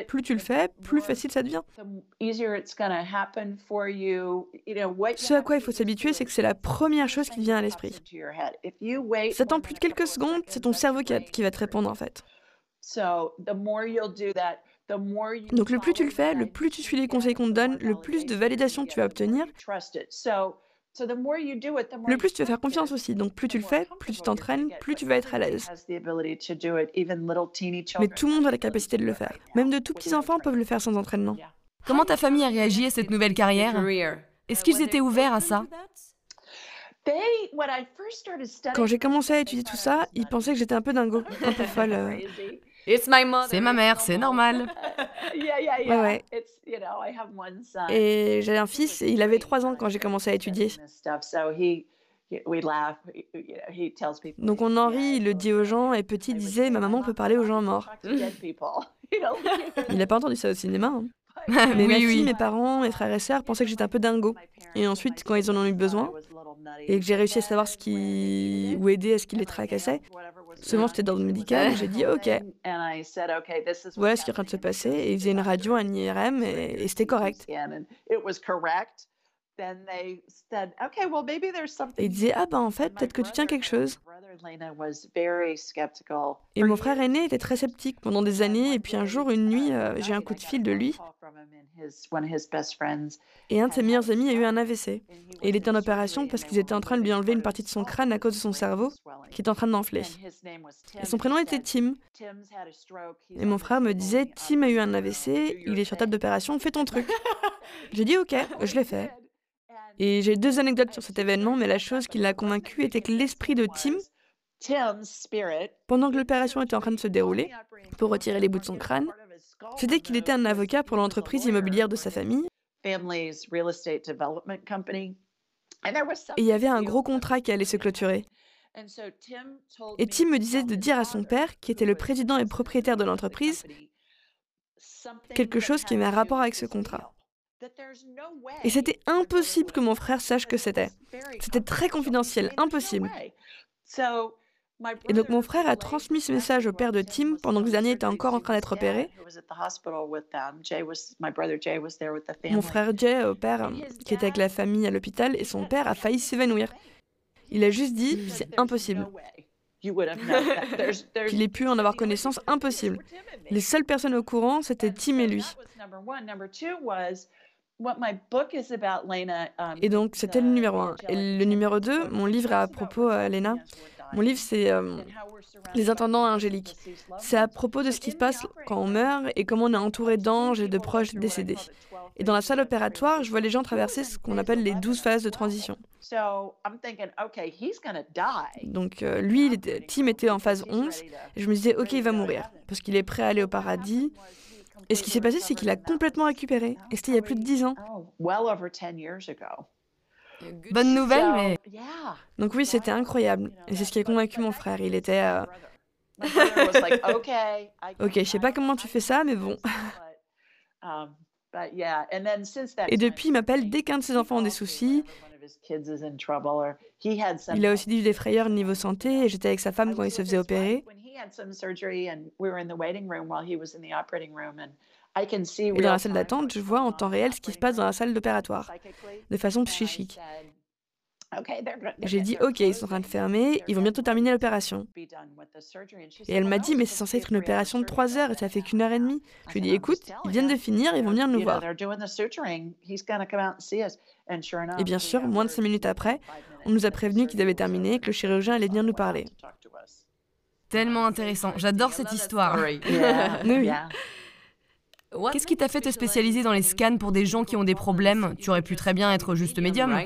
Plus tu le fais, plus facile ça devient. Ce à quoi il faut s'habituer, c'est que c'est la première chose qui vient à l'esprit. Si attends plus de quelques secondes, c'est ton cerveau qui va te répondre en fait. Donc le plus tu le fais, le plus tu suis les conseils qu'on te donne, le plus de validation tu vas obtenir. Le plus tu vas faire confiance aussi, donc plus tu le fais, plus tu t'entraînes, plus tu vas être à l'aise. Mais tout le monde a la capacité de le faire. Même de tout petits enfants peuvent le faire sans entraînement. Comment ta famille a réagi à cette nouvelle carrière? Est-ce qu'ils étaient ouverts à ça? Quand j'ai commencé à étudier tout ça, ils pensaient que j'étais un peu dingo, (laughs) un peu folle. C'est ma mère, c'est normal. Ouais, ouais. Et j'ai un fils, et il avait 3 ans quand j'ai commencé à étudier. Donc on en rit, il le dit aux gens, et petit disait, ma maman peut parler aux gens morts. (laughs) (laughs) Il n'a pas entendu ça au cinéma. hein. (laughs) Mais ma oui, fille, oui. mes parents, mes frères et sœurs pensaient que j'étais un peu dingo. Et ensuite, quand ils en ont eu besoin, et que j'ai réussi à savoir ce qui... ou aider à ce qui les tracassait, souvent c'était dans le médical, et j'ai dit (laughs) ok, voilà ce qui est en train de se passer. Et ils faisaient une radio, un IRM, et, et c'était correct. Et ils disaient ah ben en fait, peut-être que tu tiens quelque chose. Et mon frère aîné était très sceptique pendant des années, et puis un jour, une nuit, euh, j'ai un coup de fil de lui, et un de ses meilleurs amis a eu un AVC. Et il était en opération parce qu'ils étaient en train de lui enlever une partie de son crâne à cause de son cerveau, qui est en train d'enfler. Et son prénom était Tim. Et mon frère me disait, Tim a eu un AVC, il est sur table d'opération, fais ton truc. (laughs) J'ai dit ok, je l'ai fait. Et j'ai deux anecdotes sur cet événement, mais la chose qui l'a convaincu était que l'esprit de Tim, pendant que l'opération était en train de se dérouler, pour retirer les bouts de son crâne, c'était qu'il était un avocat pour l'entreprise immobilière de sa famille, et il y avait un gros contrat qui allait se clôturer. Et Tim me disait de dire à son père, qui était le président et propriétaire de l'entreprise, quelque chose qui avait un rapport avec ce contrat. Et c'était impossible que mon frère sache que c'était. C'était très confidentiel, impossible. Et donc mon frère a transmis ce message au père de Tim pendant que ce dernier était encore en train d'être opéré. Mon frère Jay, au père, qui était avec la famille à l'hôpital, et son père a failli s'évanouir. Il a juste dit, c'est impossible. (laughs) Qu'il ait pu en avoir connaissance, impossible. Les seules personnes au courant, c'était Tim et lui. Et donc, c'était le numéro un. Et le numéro 2, mon livre est à propos, euh, Lena. Mon livre, c'est euh, Les intendants angéliques. C'est à propos de ce qui se passe quand on meurt et comment on est entouré d'anges et de proches décédés. Et dans la salle opératoire, je vois les gens traverser ce qu'on appelle les 12 phases de transition. Donc euh, lui, Tim était en phase 11, et je me disais, ok, il va mourir, parce qu'il est prêt à aller au paradis. Et ce qui s'est passé, c'est qu'il a complètement récupéré. Et c'était il y a plus de 10 ans. Bonne nouvelle, mais Donc oui, c'était incroyable. Et c'est ce qui a convaincu mon frère. Il était... euh, (laughs) ok, je sais pas comment tu fais ça, mais bon. (laughs) Et depuis, il m'appelle dès qu'un de ses enfants a des soucis. Il a aussi eu des frayeurs niveau santé, et j'étais avec sa femme quand il se faisait opérer. Et dans la salle d'attente, je vois en temps réel ce qui se passe dans la salle d'opératoire, de façon psychique. J'ai dit, ok, ils sont en train de fermer, ils vont bientôt terminer l'opération. Et elle m'a dit, mais c'est censé être une opération de 3 heures et ça fait qu'une heure et demie. Je lui ai dit, écoute, ils viennent de finir, ils vont venir nous voir. Et bien sûr, moins de 5 minutes après, on nous a prévenu qu'ils avaient terminé, que le chirurgien allait venir nous parler. tellement intéressant. J'adore cette histoire. (laughs) Oui, oui. Qu'est-ce qui t'a fait te spécialiser dans les scans pour des gens qui ont des problèmes? Tu aurais pu très bien être juste médium.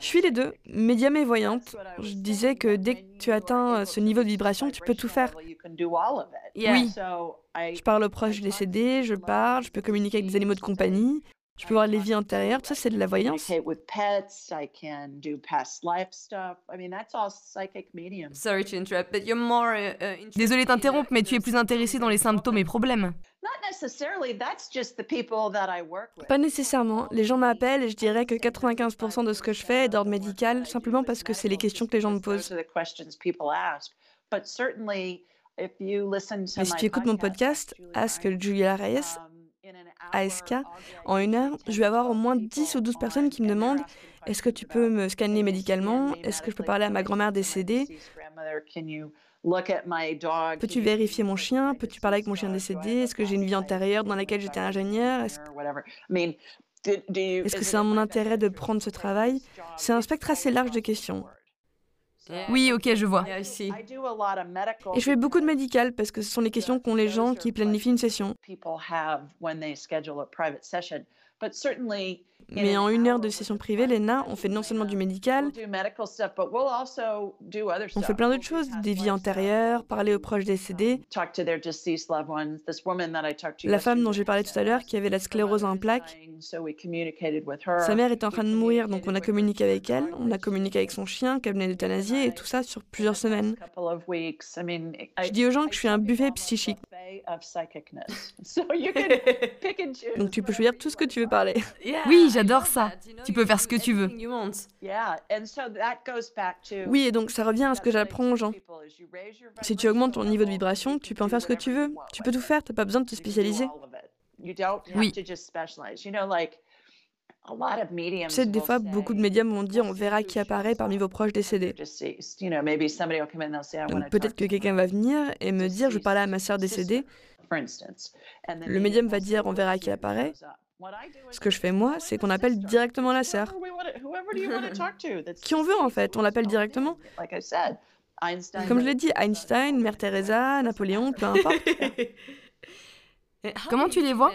Je suis les deux, médium et voyante. Je disais que dès que tu atteins ce niveau de vibration, tu peux tout faire. Oui. Je parle aux proches décédés, je parle, je peux communiquer avec des animaux de compagnie, je peux voir les vies antérieures, tout ça c'est de la voyance. Sorry to interrupt, but you're more uh, uh, Désolée t'interrompre, mais tu es plus intéressée dans les symptômes et problèmes. Pas nécessairement. Les gens m'appellent et je dirais que 95% de ce que je fais est d'ordre médical, simplement parce que c'est les questions que les gens me posent. Mais si tu écoutes mon podcast, Ask Julia Reyes, ASK, en une heure, je vais avoir au moins 10 ou 12 personnes qui me demandent est-ce que tu peux me scanner médicalement? Est-ce que je peux parler à ma grand-mère décédée? Peux-tu vérifier mon chien? Peux-tu parler avec mon chien décédé? Est-ce que j'ai une vie antérieure dans laquelle j'étais ingénieur? Est-ce que c'est dans mon intérêt de prendre ce travail? C'est un spectre assez large de questions. Oui, ok, je vois. Et je fais beaucoup de médical parce que ce sont les questions qu'ont les gens qui planifient une session. Mais en une heure de session privée, Lena, on fait non seulement du médical, on fait plein d'autres choses, des vies antérieures, parler aux proches décédés. La femme dont j'ai parlé tout à l'heure, qui avait la sclérose en plaques, sa mère était en train de mourir, donc on a communiqué avec elle, on a communiqué avec son chien qu'elle venait d'euthanasier, et tout ça sur plusieurs semaines. Je dis aux gens que je suis un buffet psychique. (laughs) Donc tu peux choisir tout ce que tu veux parler. Oui, j'adore ça. Tu peux faire ce que tu veux. Oui, et donc ça revient à ce que j'apprends aux gens. Si tu augmentes ton niveau de vibration, tu peux en faire ce que tu veux. Tu peux tout faire, tu n'as pas besoin de te spécialiser. Oui. Tu sais, des fois, beaucoup de médiums vont dire on verra qui apparaît parmi vos proches décédés. Donc peut-être que quelqu'un va venir et me dire je parlais à ma sœur décédée. Le médium va dire on verra qui apparaît. Ce que je fais moi, c'est qu'on appelle directement la sœur. Qui on veut en fait, on l'appelle directement. Comme je l'ai dit, Einstein, Mère Teresa, Napoléon, peu importe. (laughs) Comment tu les vois?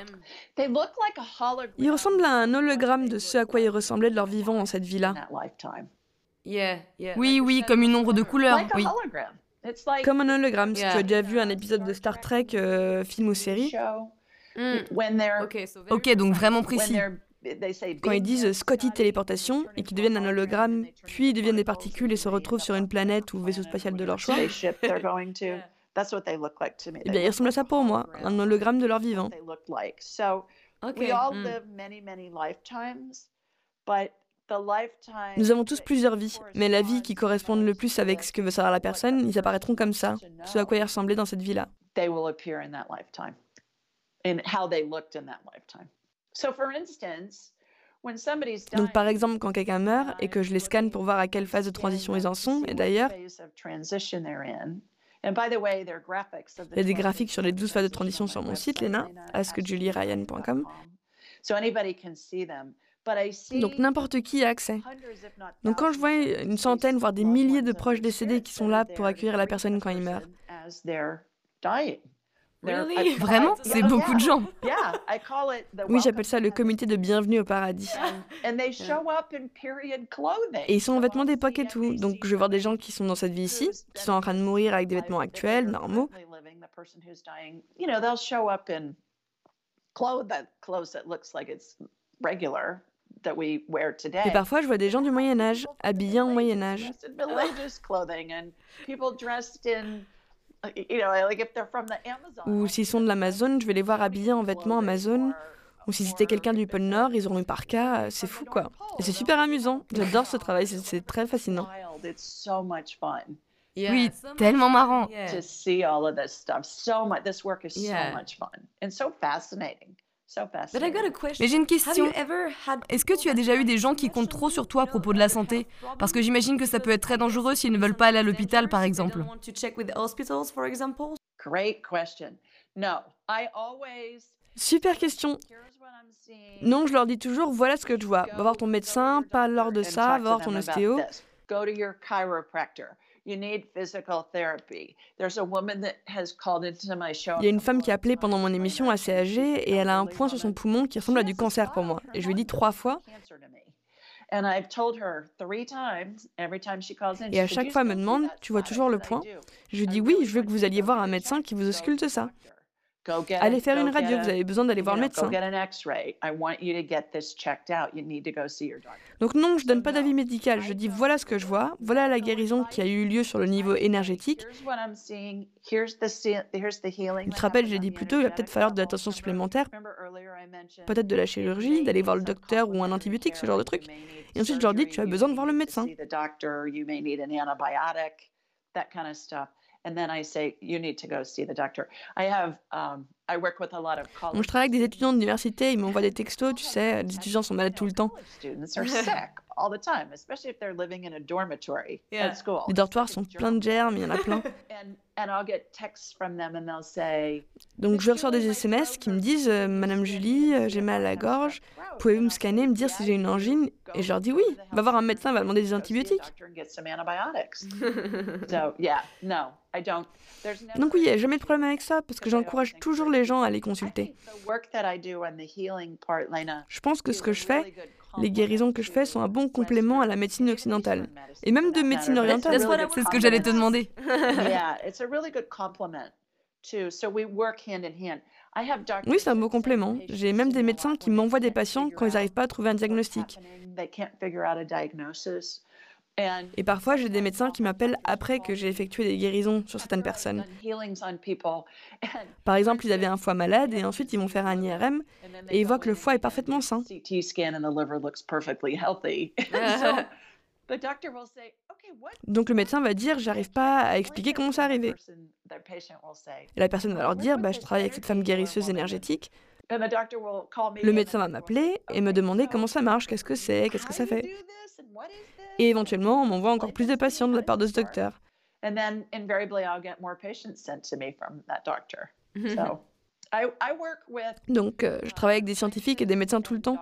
Ils ressemblent à un hologramme de ce à quoi ils ressemblaient de leur vivant dans cette vie-là. Oui, oui, comme une ombre de couleur, oui. Comme un hologramme, si tu as déjà vu un épisode de Star Trek, euh, film ou série. Hmm. Ok, donc vraiment précis. Quand ils disent Scotty téléportation et qu'ils deviennent un hologramme, puis ils deviennent des particules et se retrouvent sur une planète ou vaisseau spatial de leur choix. (laughs) Eh bien, ils ressemblent à ça pour moi, un hologramme de leur vivant. Nous avons tous plusieurs vies, mais la vie qui correspond le plus avec ce que veut savoir la personne, ils apparaîtront comme ça, ce à quoi ils ressemblaient dans cette vie-là. Donc par exemple, quand quelqu'un meurt et que je les scanne pour voir à quelle phase de transition ils en sont, et d'ailleurs, il y a des graphiques sur les 12 phases de transition sur mon site, Lena, askjulieryan.com. Donc n'importe qui a accès. Donc quand je vois une centaine, voire des milliers de proches décédés qui sont là pour accueillir la personne quand il meurt. Vraiment? C'est beaucoup de gens. Oui, j'appelle ça le comité de bienvenue au paradis. Et ils sont en vêtements d'époque et tout. Donc je vais voir des gens qui sont dans cette vie ici, qui sont en train de mourir avec des vêtements actuels, normaux. Et parfois, je vois des gens du Moyen Âge, habillés en Moyen Âge. Ou s'ils sont de l'Amazon, je vais les voir habillés en vêtements Amazon. Ou si c'était quelqu'un du pôle Nord, ils auront une parka. C'est fou, quoi. Et c'est super amusant. J'adore ce travail, c'est très fascinant. Oui, tellement marrant. Mais j'ai une question. Est-ce que tu as déjà eu des gens qui comptent trop sur toi à propos de la santé? Parce que j'imagine que ça peut être très dangereux s'ils ne veulent pas aller à l'hôpital, par exemple. Super question. Non, je leur dis toujours, voilà ce que je vois. Va voir ton médecin, parle leur de ça, va voir ton ostéo. Il y a une femme qui a appelé pendant mon émission assez âgée et elle a un point sur son poumon qui ressemble à du cancer pour moi. Et je lui ai dit trois fois. Et à chaque fois, elle me demande, tu vois toujours le point? Je lui dis oui, je veux que vous alliez voir un médecin qui vous ausculte ça. Allez faire une radio, vous avez besoin d'aller voir le médecin. Donc non, je donne pas d'avis médical, je dis voilà ce que je vois, voilà la guérison qui a eu lieu sur le niveau énergétique. Tu te rappelles, j'ai dit plus tôt, il va peut-être falloir de l'attention supplémentaire, peut-être de la chirurgie, d'aller voir le docteur ou un antibiotique, ce genre de truc. Et ensuite, je leur dis, tu as besoin de voir le médecin. Donc, je travaille avec des étudiants d'université, ils m'envoient des textos, tu sais, les étudiants sont malades tout le temps. Les dortoirs sont pleins de germes, il y en a plein. Donc je reçois des SMS qui me disent euh, Madame Julie, euh, j'ai mal à la gorge, pouvez-vous me scanner, me dire si j'ai une angine Et je leur dis oui, va voir un médecin, va demander des antibiotiques. (laughs) Donc oui, il n'y a jamais de problème avec ça, parce que j'encourage toujours les gens à les consulter. Je pense que ce que je fais, les guérisons que je fais sont un bon complément à la médecine occidentale. Et même de médecine orientale. C'est ce que j'allais te demander. (laughs) Oui, c'est un beau complément. J'ai même des médecins qui m'envoient des patients quand ils n'arrivent pas à trouver un diagnostic. Et parfois, j'ai des médecins qui m'appellent après que j'ai effectué des guérisons sur certaines personnes. Par exemple, ils avaient un foie malade et ensuite ils vont faire un IRM et ils voient que le foie est parfaitement sain. (laughs) (laughs) Donc le médecin va dire, j'arrive pas à expliquer comment ça arrivé. Et la personne va leur dire, bah, je travaille avec cette femme guérisseuse énergétique. Le médecin va m'appeler et me demander comment ça marche, qu'est-ce que c'est, qu'est-ce que ça fait? Et éventuellement, on m'envoie encore plus de patients de la part de ce docteur. Donc, euh, je travaille avec des scientifiques et des médecins tout le temps.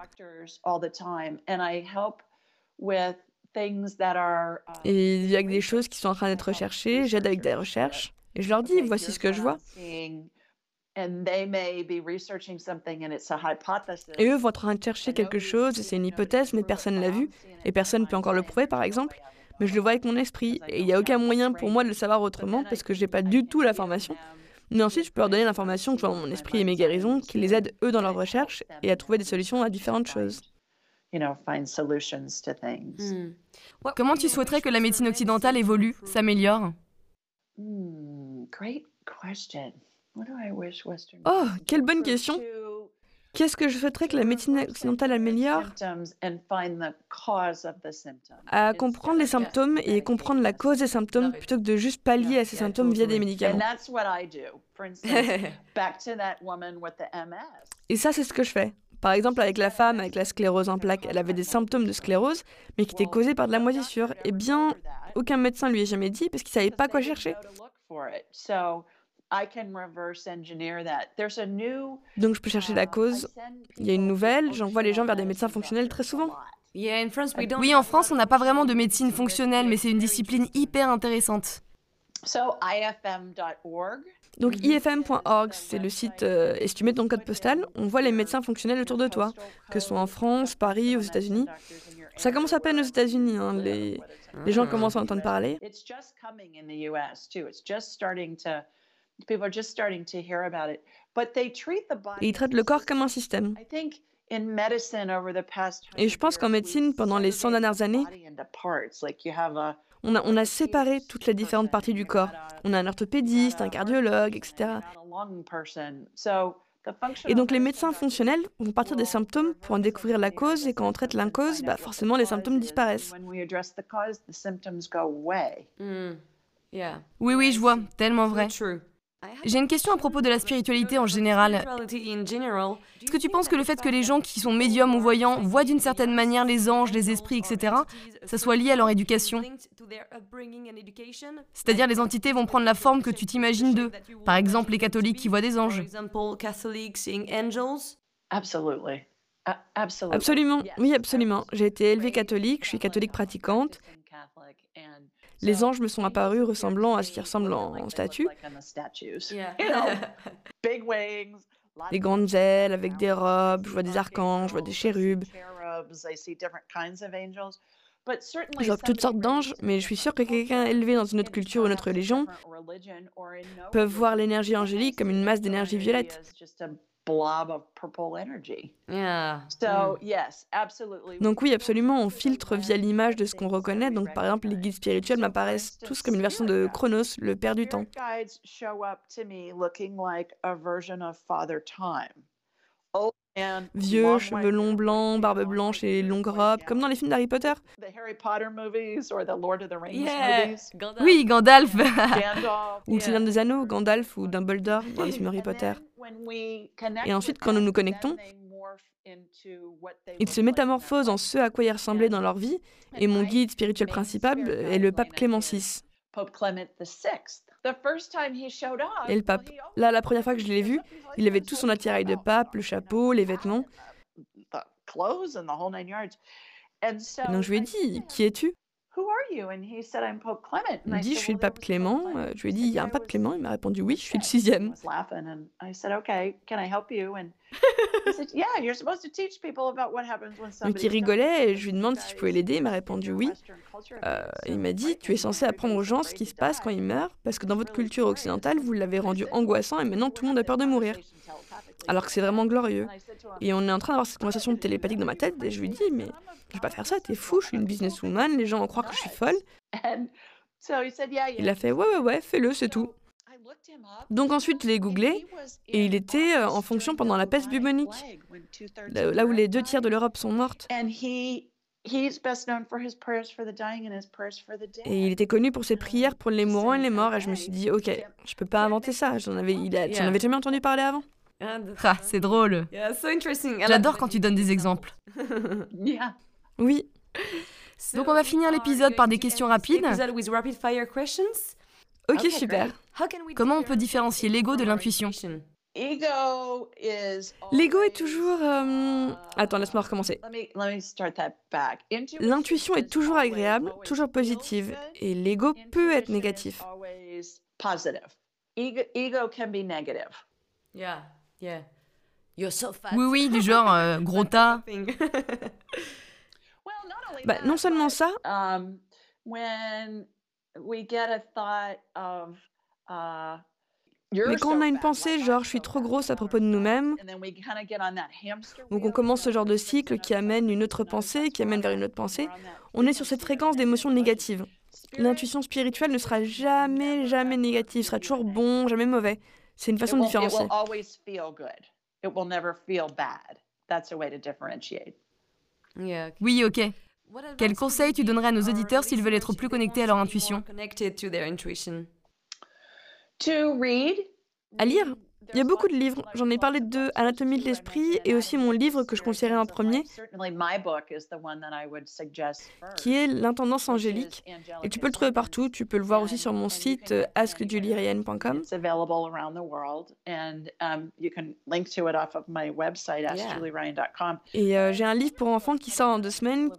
Et il y a des choses qui sont en train d'être recherchées, j'aide avec des recherches. Et je leur dis, voici ce que je vois. Et eux vont en train de chercher quelque chose, c'est une hypothèse, mais personne ne l'a vu, et personne ne peut encore le prouver, par exemple. Mais je le vois avec mon esprit, et il n'y a aucun moyen pour moi de le savoir autrement, parce que je n'ai pas du tout la formation. Mais ensuite, je peux leur donner l'information que je vois mon esprit et mes guérisons, qui les aident eux dans leur recherche et à trouver des solutions à différentes choses. Hmm. Comment tu souhaiterais que la médecine occidentale évolue, s'améliore? Hmm, Oh, quelle bonne question. Qu'est-ce que je souhaiterais que la médecine occidentale améliore? À comprendre les symptômes et comprendre la cause des symptômes plutôt que de juste pallier à ces symptômes via des médicaments. (laughs) Et ça, c'est ce que je fais. Par exemple, avec la femme avec la sclérose en plaques, elle avait des symptômes de sclérose, mais qui étaient causés par de la moisissure. Eh bien, aucun médecin lui ait jamais dit parce qu'il savait pas quoi chercher. Donc je peux chercher la cause. Il y a une nouvelle, j'envoie les gens vers des médecins fonctionnels très souvent. Oui, en France, on n'a pas vraiment de médecine fonctionnelle, mais c'est une discipline hyper intéressante. Donc ifm.org, c'est le site, euh, et si tu mets ton code postal, on voit les médecins fonctionnels autour de toi, que ce soit en France, Paris, aux États-Unis. Ça commence à peine aux États-Unis, hein, les, les gens commencent à entendre parler. Et ils traitent le corps comme un système. Et je pense qu'en médecine, pendant les 100 dernières années, on a, on a séparé toutes les différentes parties du corps. On a un orthopédiste, un cardiologue, etc. Et donc les médecins fonctionnels vont partir des symptômes pour en découvrir la cause et quand on traite la cause, bah forcément les symptômes disparaissent. Oui, oui, je vois, tellement vrai. J'ai une question à propos de la spiritualité en général. Est-ce que tu penses que le fait que les gens qui sont médiums ou voyants voient d'une certaine manière les anges, les esprits, etc., ça soit lié à leur éducation? C'est-à-dire les entités vont prendre la forme que tu t'imagines d'eux. Par exemple, les catholiques qui voient des anges. Absolument, oui, absolument. J'ai été élevée catholique, je suis catholique pratiquante. Les anges me sont apparus ressemblant à ce qui ressemble en statue. (laughs) Des grandes ailes avec des robes, je vois des archanges, je vois des chérubes. Je vois toutes sortes d'anges, mais je suis sûre que quelqu'un élevé dans une autre culture ou une autre religion peut voir l'énergie angélique comme une masse d'énergie violette. Donc oui, absolument, on filtre via l'image de ce qu'on reconnaît. Donc par exemple, les guides spirituels m'apparaissent tous comme une version de Chronos, le père du temps. Vieux, cheveux longs blancs, barbe blanche et longue robe, comme dans les films d'Harry Potter. Oui, Gandalf. ou le Seigneur des Anneaux, Gandalf ou Dumbledore dans les films Harry Potter. Et ensuite, quand nous nous connectons, ils se métamorphosent en ce à quoi ils ressemblaient dans leur vie, et mon guide spirituel principal est le pape Clément VI. Et le pape, là, la première fois que je l'ai vu, il avait tout son attirail de pape, le chapeau, les vêtements. Et donc je lui ai dit, qui es-tu? Il me dit, je suis le pape Clément. Je lui ai dit, il y a un pape Clément. Il m'a répondu, oui, je suis le sixième. (laughs) Donc il rigolait et je lui demande si je pouvais l'aider. Il m'a répondu oui. Euh, il m'a dit, tu es censé apprendre aux gens ce qui se passe quand ils meurent, parce que dans votre culture occidentale, vous l'avez rendu angoissant et maintenant tout le monde a peur de mourir. Alors que c'est vraiment glorieux. Et on est en train d'avoir cette conversation télépathique dans ma tête et je lui dis, mais je vais pas faire ça, t'es fou, je suis une businesswoman, les gens vont croire que je suis folle. Il a fait, ouais, ouais, ouais, fais-le, c'est tout. Donc ensuite, je l'ai googlé et il était euh, en fonction pendant la peste bubonique, là où les deux tiers de l'Europe sont mortes. Et il était connu pour ses prières pour les mourants et les morts. Et je me suis dit, ok, je peux pas inventer ça. J'en avais, il avais jamais entendu parler avant. Ah, c'est drôle. J'adore quand tu donnes des exemples. (laughs) Oui. (laughs) Donc on va finir l'épisode par des questions rapides. Ok, super. Comment on peut différencier l'ego de l'intuition L'ego est toujours... Euh, attends, laisse-moi recommencer. L'intuition est toujours agréable, toujours positive, et l'ego peut être négatif. Oui, oui, du genre euh, (laughs) gros tas. (laughs) bah, non seulement ça, mais quand on a une pensée genre je suis trop grosse à propos de nous-mêmes, donc on commence ce genre de cycle qui amène une autre pensée, qui amène vers une autre pensée, on est sur cette fréquence d'émotions négatives. L'intuition spirituelle ne sera jamais, jamais négative, sera toujours bon, jamais mauvais. C'est une façon de différencier. Oui, ok. Quel conseil tu donnerais à nos auditeurs s'ils veulent être plus connectés à leur intuition? À lire il y a beaucoup de livres. J'en ai parlé de deux, Anatomie de l'esprit et aussi mon livre que je conseillerais en premier, qui est L'intendance angélique. Et tu peux le trouver partout. Tu peux le voir aussi sur mon site euh, askjulieryan.com. Et euh, j'ai un livre pour enfants qui sort en deux semaines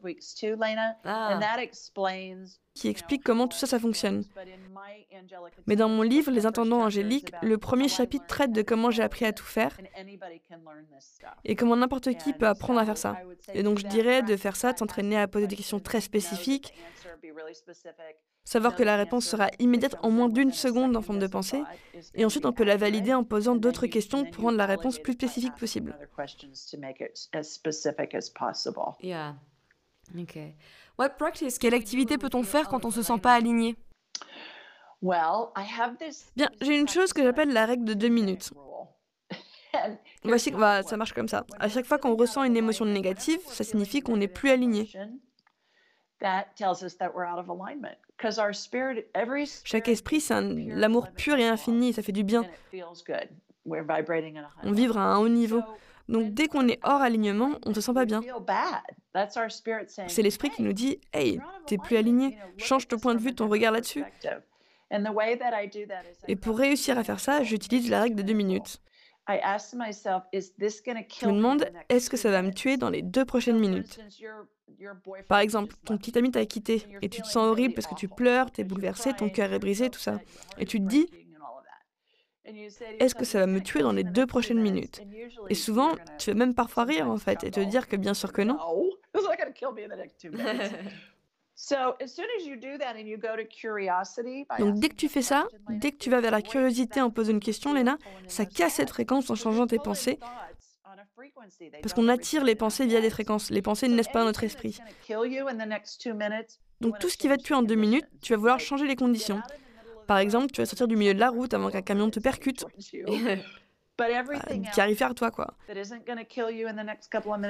qui explique comment tout ça, ça fonctionne. Mais dans mon livre, Les intendants angéliques, le premier chapitre traite de comment j'ai appris à tout faire et comment n'importe qui peut apprendre à faire ça. Et donc je dirais de faire ça, de s'entraîner à poser des questions très spécifiques, savoir que la réponse sera immédiate en moins d'une seconde en forme de pensée, et ensuite on peut la valider en posant d'autres questions pour rendre la réponse plus spécifique possible. Quelle activité peut-on faire quand on ne se sent pas aligné? Bien, j'ai une chose que j'appelle la règle de deux minutes. (laughs) Voici, bah, ça marche comme ça. À chaque fois qu'on ressent une émotion négative, ça signifie qu'on n'est plus aligné. Chaque esprit, c'est l'amour pur et infini, ça fait du bien. On vibre à un haut niveau. Donc dès qu'on est hors alignement, on ne se sent pas bien. C'est l'esprit qui nous dit Hey, t'es plus aligné, change ton point de vue, ton regard là-dessus. Et pour réussir à faire ça, j'utilise la règle de deux minutes. Je me demande, est-ce que ça va me tuer dans les deux prochaines minutes? Par exemple, ton petit ami t'a quitté et tu te sens horrible parce que tu pleures, t'es bouleversé, ton cœur est brisé, tout ça. Et tu te dis, est-ce que ça va me tuer dans les deux prochaines minutes? Et souvent, tu vas même parfois rire en fait et te dire que bien sûr que non. (laughs) (laughs) Donc dès que tu fais ça, dès que tu vas vers la curiosité en posant une question, Léna, ça casse cette fréquence en changeant tes pensées. Parce qu'on attire les pensées via des fréquences. Les pensées ne naissent pas dans notre esprit. Donc tout ce qui va te tuer en deux minutes, tu vas vouloir changer les conditions. Par exemple, tu vas sortir du milieu de la route avant qu'un camion te percute. (laughs) qui arrive vers toi, quoi.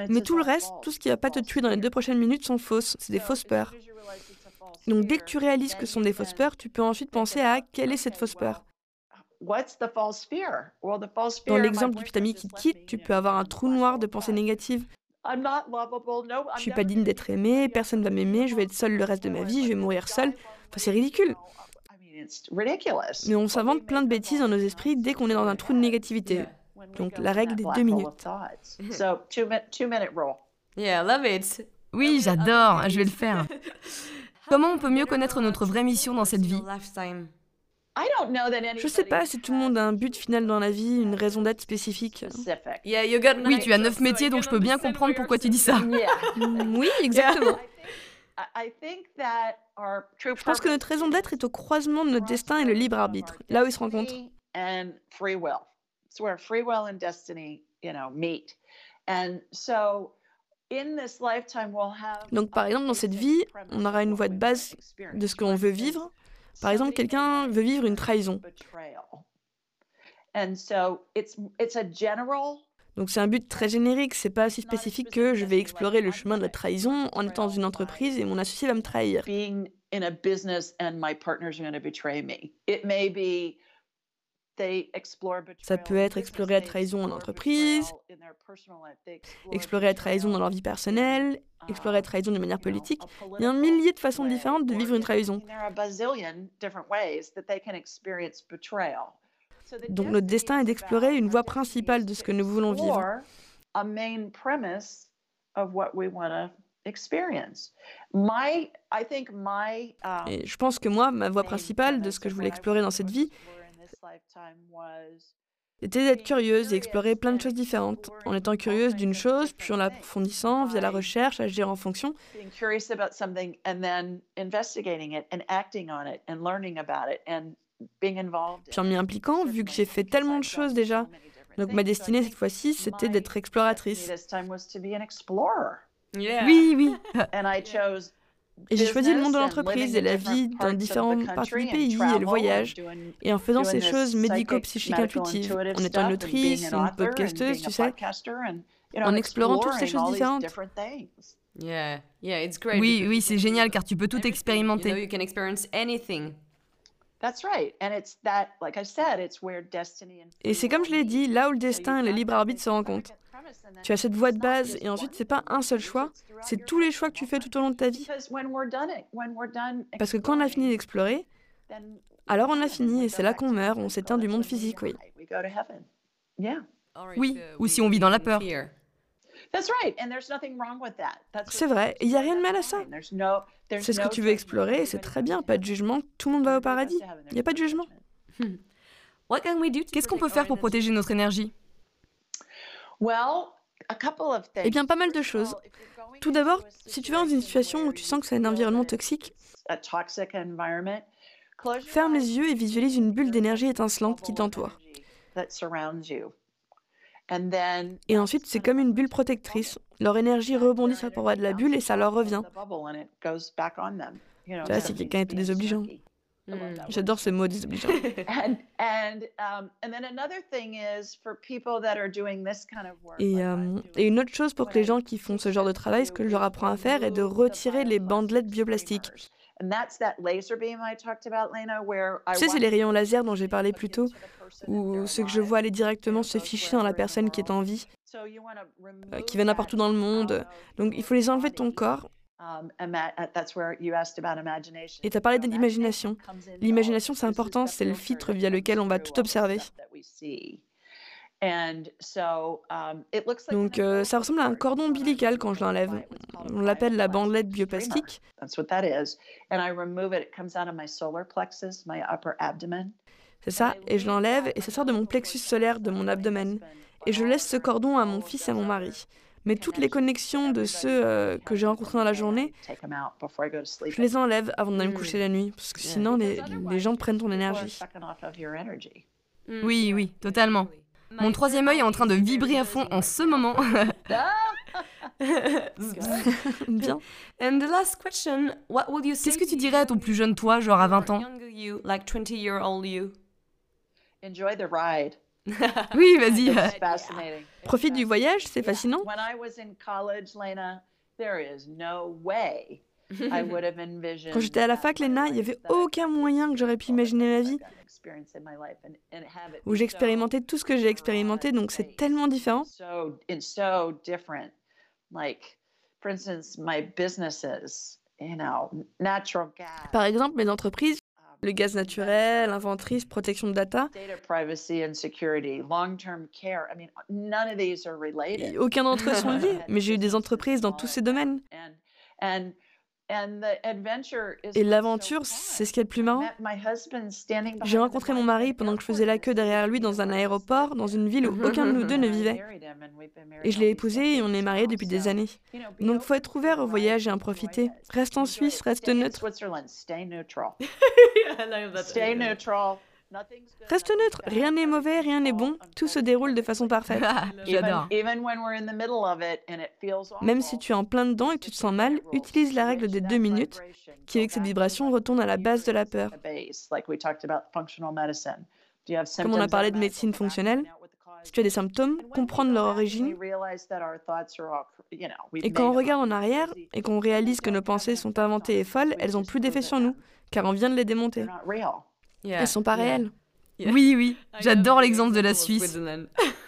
Mais tout le reste, tout ce qui va pas te tuer dans les deux prochaines minutes sont fausses. C'est des fausses peurs. Donc dès que tu réalises que ce sont des fausses peurs, tu peux ensuite penser à quelle est cette fausse peur. Dans l'exemple du petit ami qui te quitte, tu peux avoir un trou noir de pensées négatives. Je suis pas digne d'être aimé, personne va m'aimer, je vais être seule le reste de ma vie, je vais mourir seule. Enfin, c'est ridicule. Mais on s'invente plein de bêtises dans nos esprits dès qu'on est dans un trou de négativité. Donc la règle des deux minutes. (laughs) Yeah, love it. Oui, j'adore, je vais le faire. (laughs) Comment on peut mieux connaître notre vraie mission dans cette vie? Je sais pas si tout le monde a un but final dans la vie, une raison d'être spécifique. Oui, tu as neuf métiers, donc je peux bien comprendre pourquoi tu dis ça. (laughs) Oui, exactement. Je pense que notre raison d'être est au croisement de notre destin et le libre arbitre, là où ils se rencontrent. Donc par exemple, dans cette vie, on aura une voie de base de ce qu'on veut vivre. Par exemple, quelqu'un veut vivre une trahison. Donc c'est un but très générique, c'est pas si spécifique que je vais explorer le chemin de la trahison en étant dans une entreprise et mon associé va me trahir. Ça peut être explorer la trahison en entreprise, explorer la trahison dans leur vie personnelle, explorer la trahison de manière politique. Il y a un millier de façons différentes de vivre une trahison. Donc notre destin est d'explorer une voie principale de ce que nous voulons vivre. Et je pense que moi, ma voie principale de ce que je voulais explorer dans cette vie, c'était d'être curieuse et explorer plein de choses différentes, en étant curieuse d'une chose, puis en l'approfondissant via la recherche, agir en fonction. Puis en m'y impliquant, vu que j'ai fait tellement de choses déjà. Donc ma destinée cette fois-ci, c'était d'être exploratrice. Oui, oui. (laughs) Et j'ai choisi le monde de l'entreprise et la vie dans différentes parties du pays et le voyage. Et en faisant ces choses médico-psychiques intuitives, en étant une autrice, une podcasteuse, tu sais, en explorant toutes ces choses différentes. Oui, oui, c'est génial car tu peux tout expérimenter. Et c'est comme je l'ai dit, là où le destin et le libre arbitre se rencontrent. Tu as cette voie de base et ensuite c'est pas un seul choix, c'est tous les choix que tu fais tout au long de ta vie. Parce que quand on a fini d'explorer, alors on a fini et c'est là qu'on meurt, on s'éteint du monde physique, oui. Oui, ou si on vit dans la peur. C'est vrai, il n'y a rien de mal à ça. C'est ce que tu veux explorer, c'est très bien, pas de jugement, tout le monde va au paradis. Il n'y a pas de jugement. Qu'est-ce qu'on peut faire pour protéger notre énergie? Eh bien, pas mal de choses. Tout d'abord, si tu es dans une situation où tu sens que c'est un environnement toxique, ferme les yeux et visualise une bulle d'énergie étincelante qui t'entoure. Et ensuite, c'est comme une bulle protectrice. Leur énergie rebondit sur la paroi de la bulle et ça leur revient. Là, si quelqu'un était désobligeant. J'adore ce mot désobligeant. (laughs) Et, une autre chose pour que les gens qui font ce genre de travail, ce que je leur apprends à faire est de retirer les bandelettes bioplastiques. Tu sais, c'est les rayons laser dont j'ai parlé plus tôt, ou ce que je vois aller directement se ficher dans la personne qui est en vie, euh, qui va n'importe où dans le monde. Donc il faut les enlever de ton corps Um, uh, Et tu as parlé d'imagination. L'imagination, c'est important, c'est le filtre via lequel on va tout observer. Um, Donc euh, ça ressemble à un cordon ombilical quand je l'enlève. On l'appelle la bandelette bioplastique. C'est ça, et je l'enlève et ça sort de mon plexus solaire, de mon abdomen. Et je laisse ce cordon à mon fils et à mon mari mais toutes les connexions de ceux euh, que j'ai rencontrés dans la journée, je les enlève avant d'aller me hmm. coucher la nuit, parce que sinon les, les gens prennent ton énergie. Hmm. Oui, oui, totalement. Mon troisième œil est en train de vibrer à fond en ce moment. (laughs) (laughs) Bien. And the last question, Qu'est-ce que tu dirais à ton plus jeune toi, genre à 20 ans Enjoy the ride. (laughs) oui, vas-y. Profite du voyage, c'est fascinant. (laughs) Quand j'étais à la fac, Lena, il n'y avait aucun moyen que j'aurais pu imaginer ma vie. où j'expérimentais tout ce que j'ai expérimenté, donc c'est tellement différent. Par exemple, mes entreprises, Le gaz naturel, inventrice, protection de data. aucun d'entre eux sont (laughs) liés, mais j'ai eu des entreprises dans tous ces domaines. Et l'aventure, c'est ce qui est le plus marrant. J'ai rencontré mon mari pendant que je faisais la queue derrière lui dans un aéroport, dans une ville où (laughs) aucun de nous deux ne vivait. Et je l'ai épousé et on est mariés depuis des années. Donc faut être ouvert au voyage et en profiter. Reste en Suisse, reste neutre. (laughs) Reste neutre, rien n'est mauvais, rien n'est bon, tout se déroule de façon parfaite. (laughs) J'adore. Même si tu es en plein dedans et que tu te sens mal, utilise la règle des deux minutes, qui avec cette vibration retourne à la base de la peur. Comme on a parlé de médecine fonctionnelle, si tu as des symptômes, comprendre leur origine. Et quand on regarde en arrière et qu'on réalise que nos pensées sont inventées et folles, elles n'ont plus d'effet sur nous, car on vient de les démonter. Elles sont pas réelles. Oui, oui, j'adore l'exemple de la Suisse.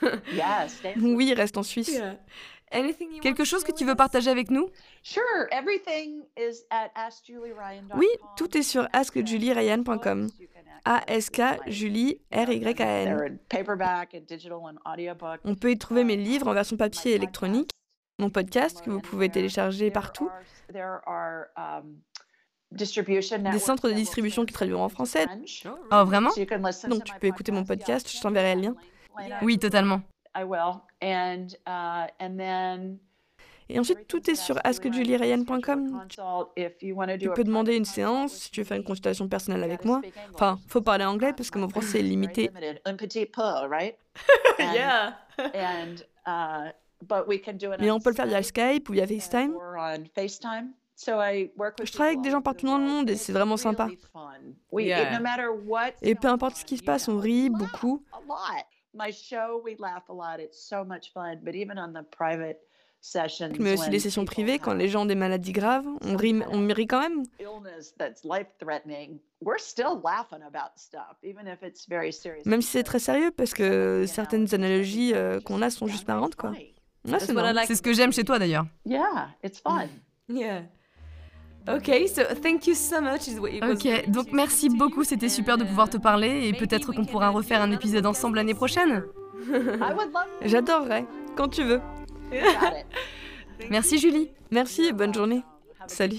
(laughs) oui, reste en Suisse. Quelque chose que tu veux partager avec nous? Oui, tout est sur askjulieryan.com. A-S-K, Julie, R-Y-A-N. On peut y trouver mes livres en version papier et électronique, mon podcast que vous pouvez télécharger partout, des centres de distribution qui traduiront en français. Oh, vraiment Donc tu peux écouter mon podcast, je t'enverrai le lien. Oui, totalement. Et ensuite, tout est sur askjulieryan.com. Tu peux demander une séance si tu veux faire une consultation personnelle avec moi. Enfin, faut parler anglais parce que mon français est limité. (laughs) Mais on peut le faire via Skype ou via FaceTime. Je travaille avec des gens partout dans le monde et c'est vraiment sympa. Et peu importe ce qui se passe, on rit beaucoup. Mais aussi les sessions privées, quand les gens ont des maladies graves, on rit, on rit quand même. Même si c'est très sérieux, parce que certaines analogies euh, qu'on a sont juste marrantes, quoi. c'est ce que j'aime chez toi d'ailleurs. Yeah, it's fun. (laughs) Yeah. Ok, so thank you so much. Ok, donc merci beaucoup, c'était super de pouvoir te parler et peut-être qu'on pourra refaire un épisode ensemble l'année prochaine. (laughs) J'adorerais, quand tu veux. merci Julie. Merci et bonne journée. Salut.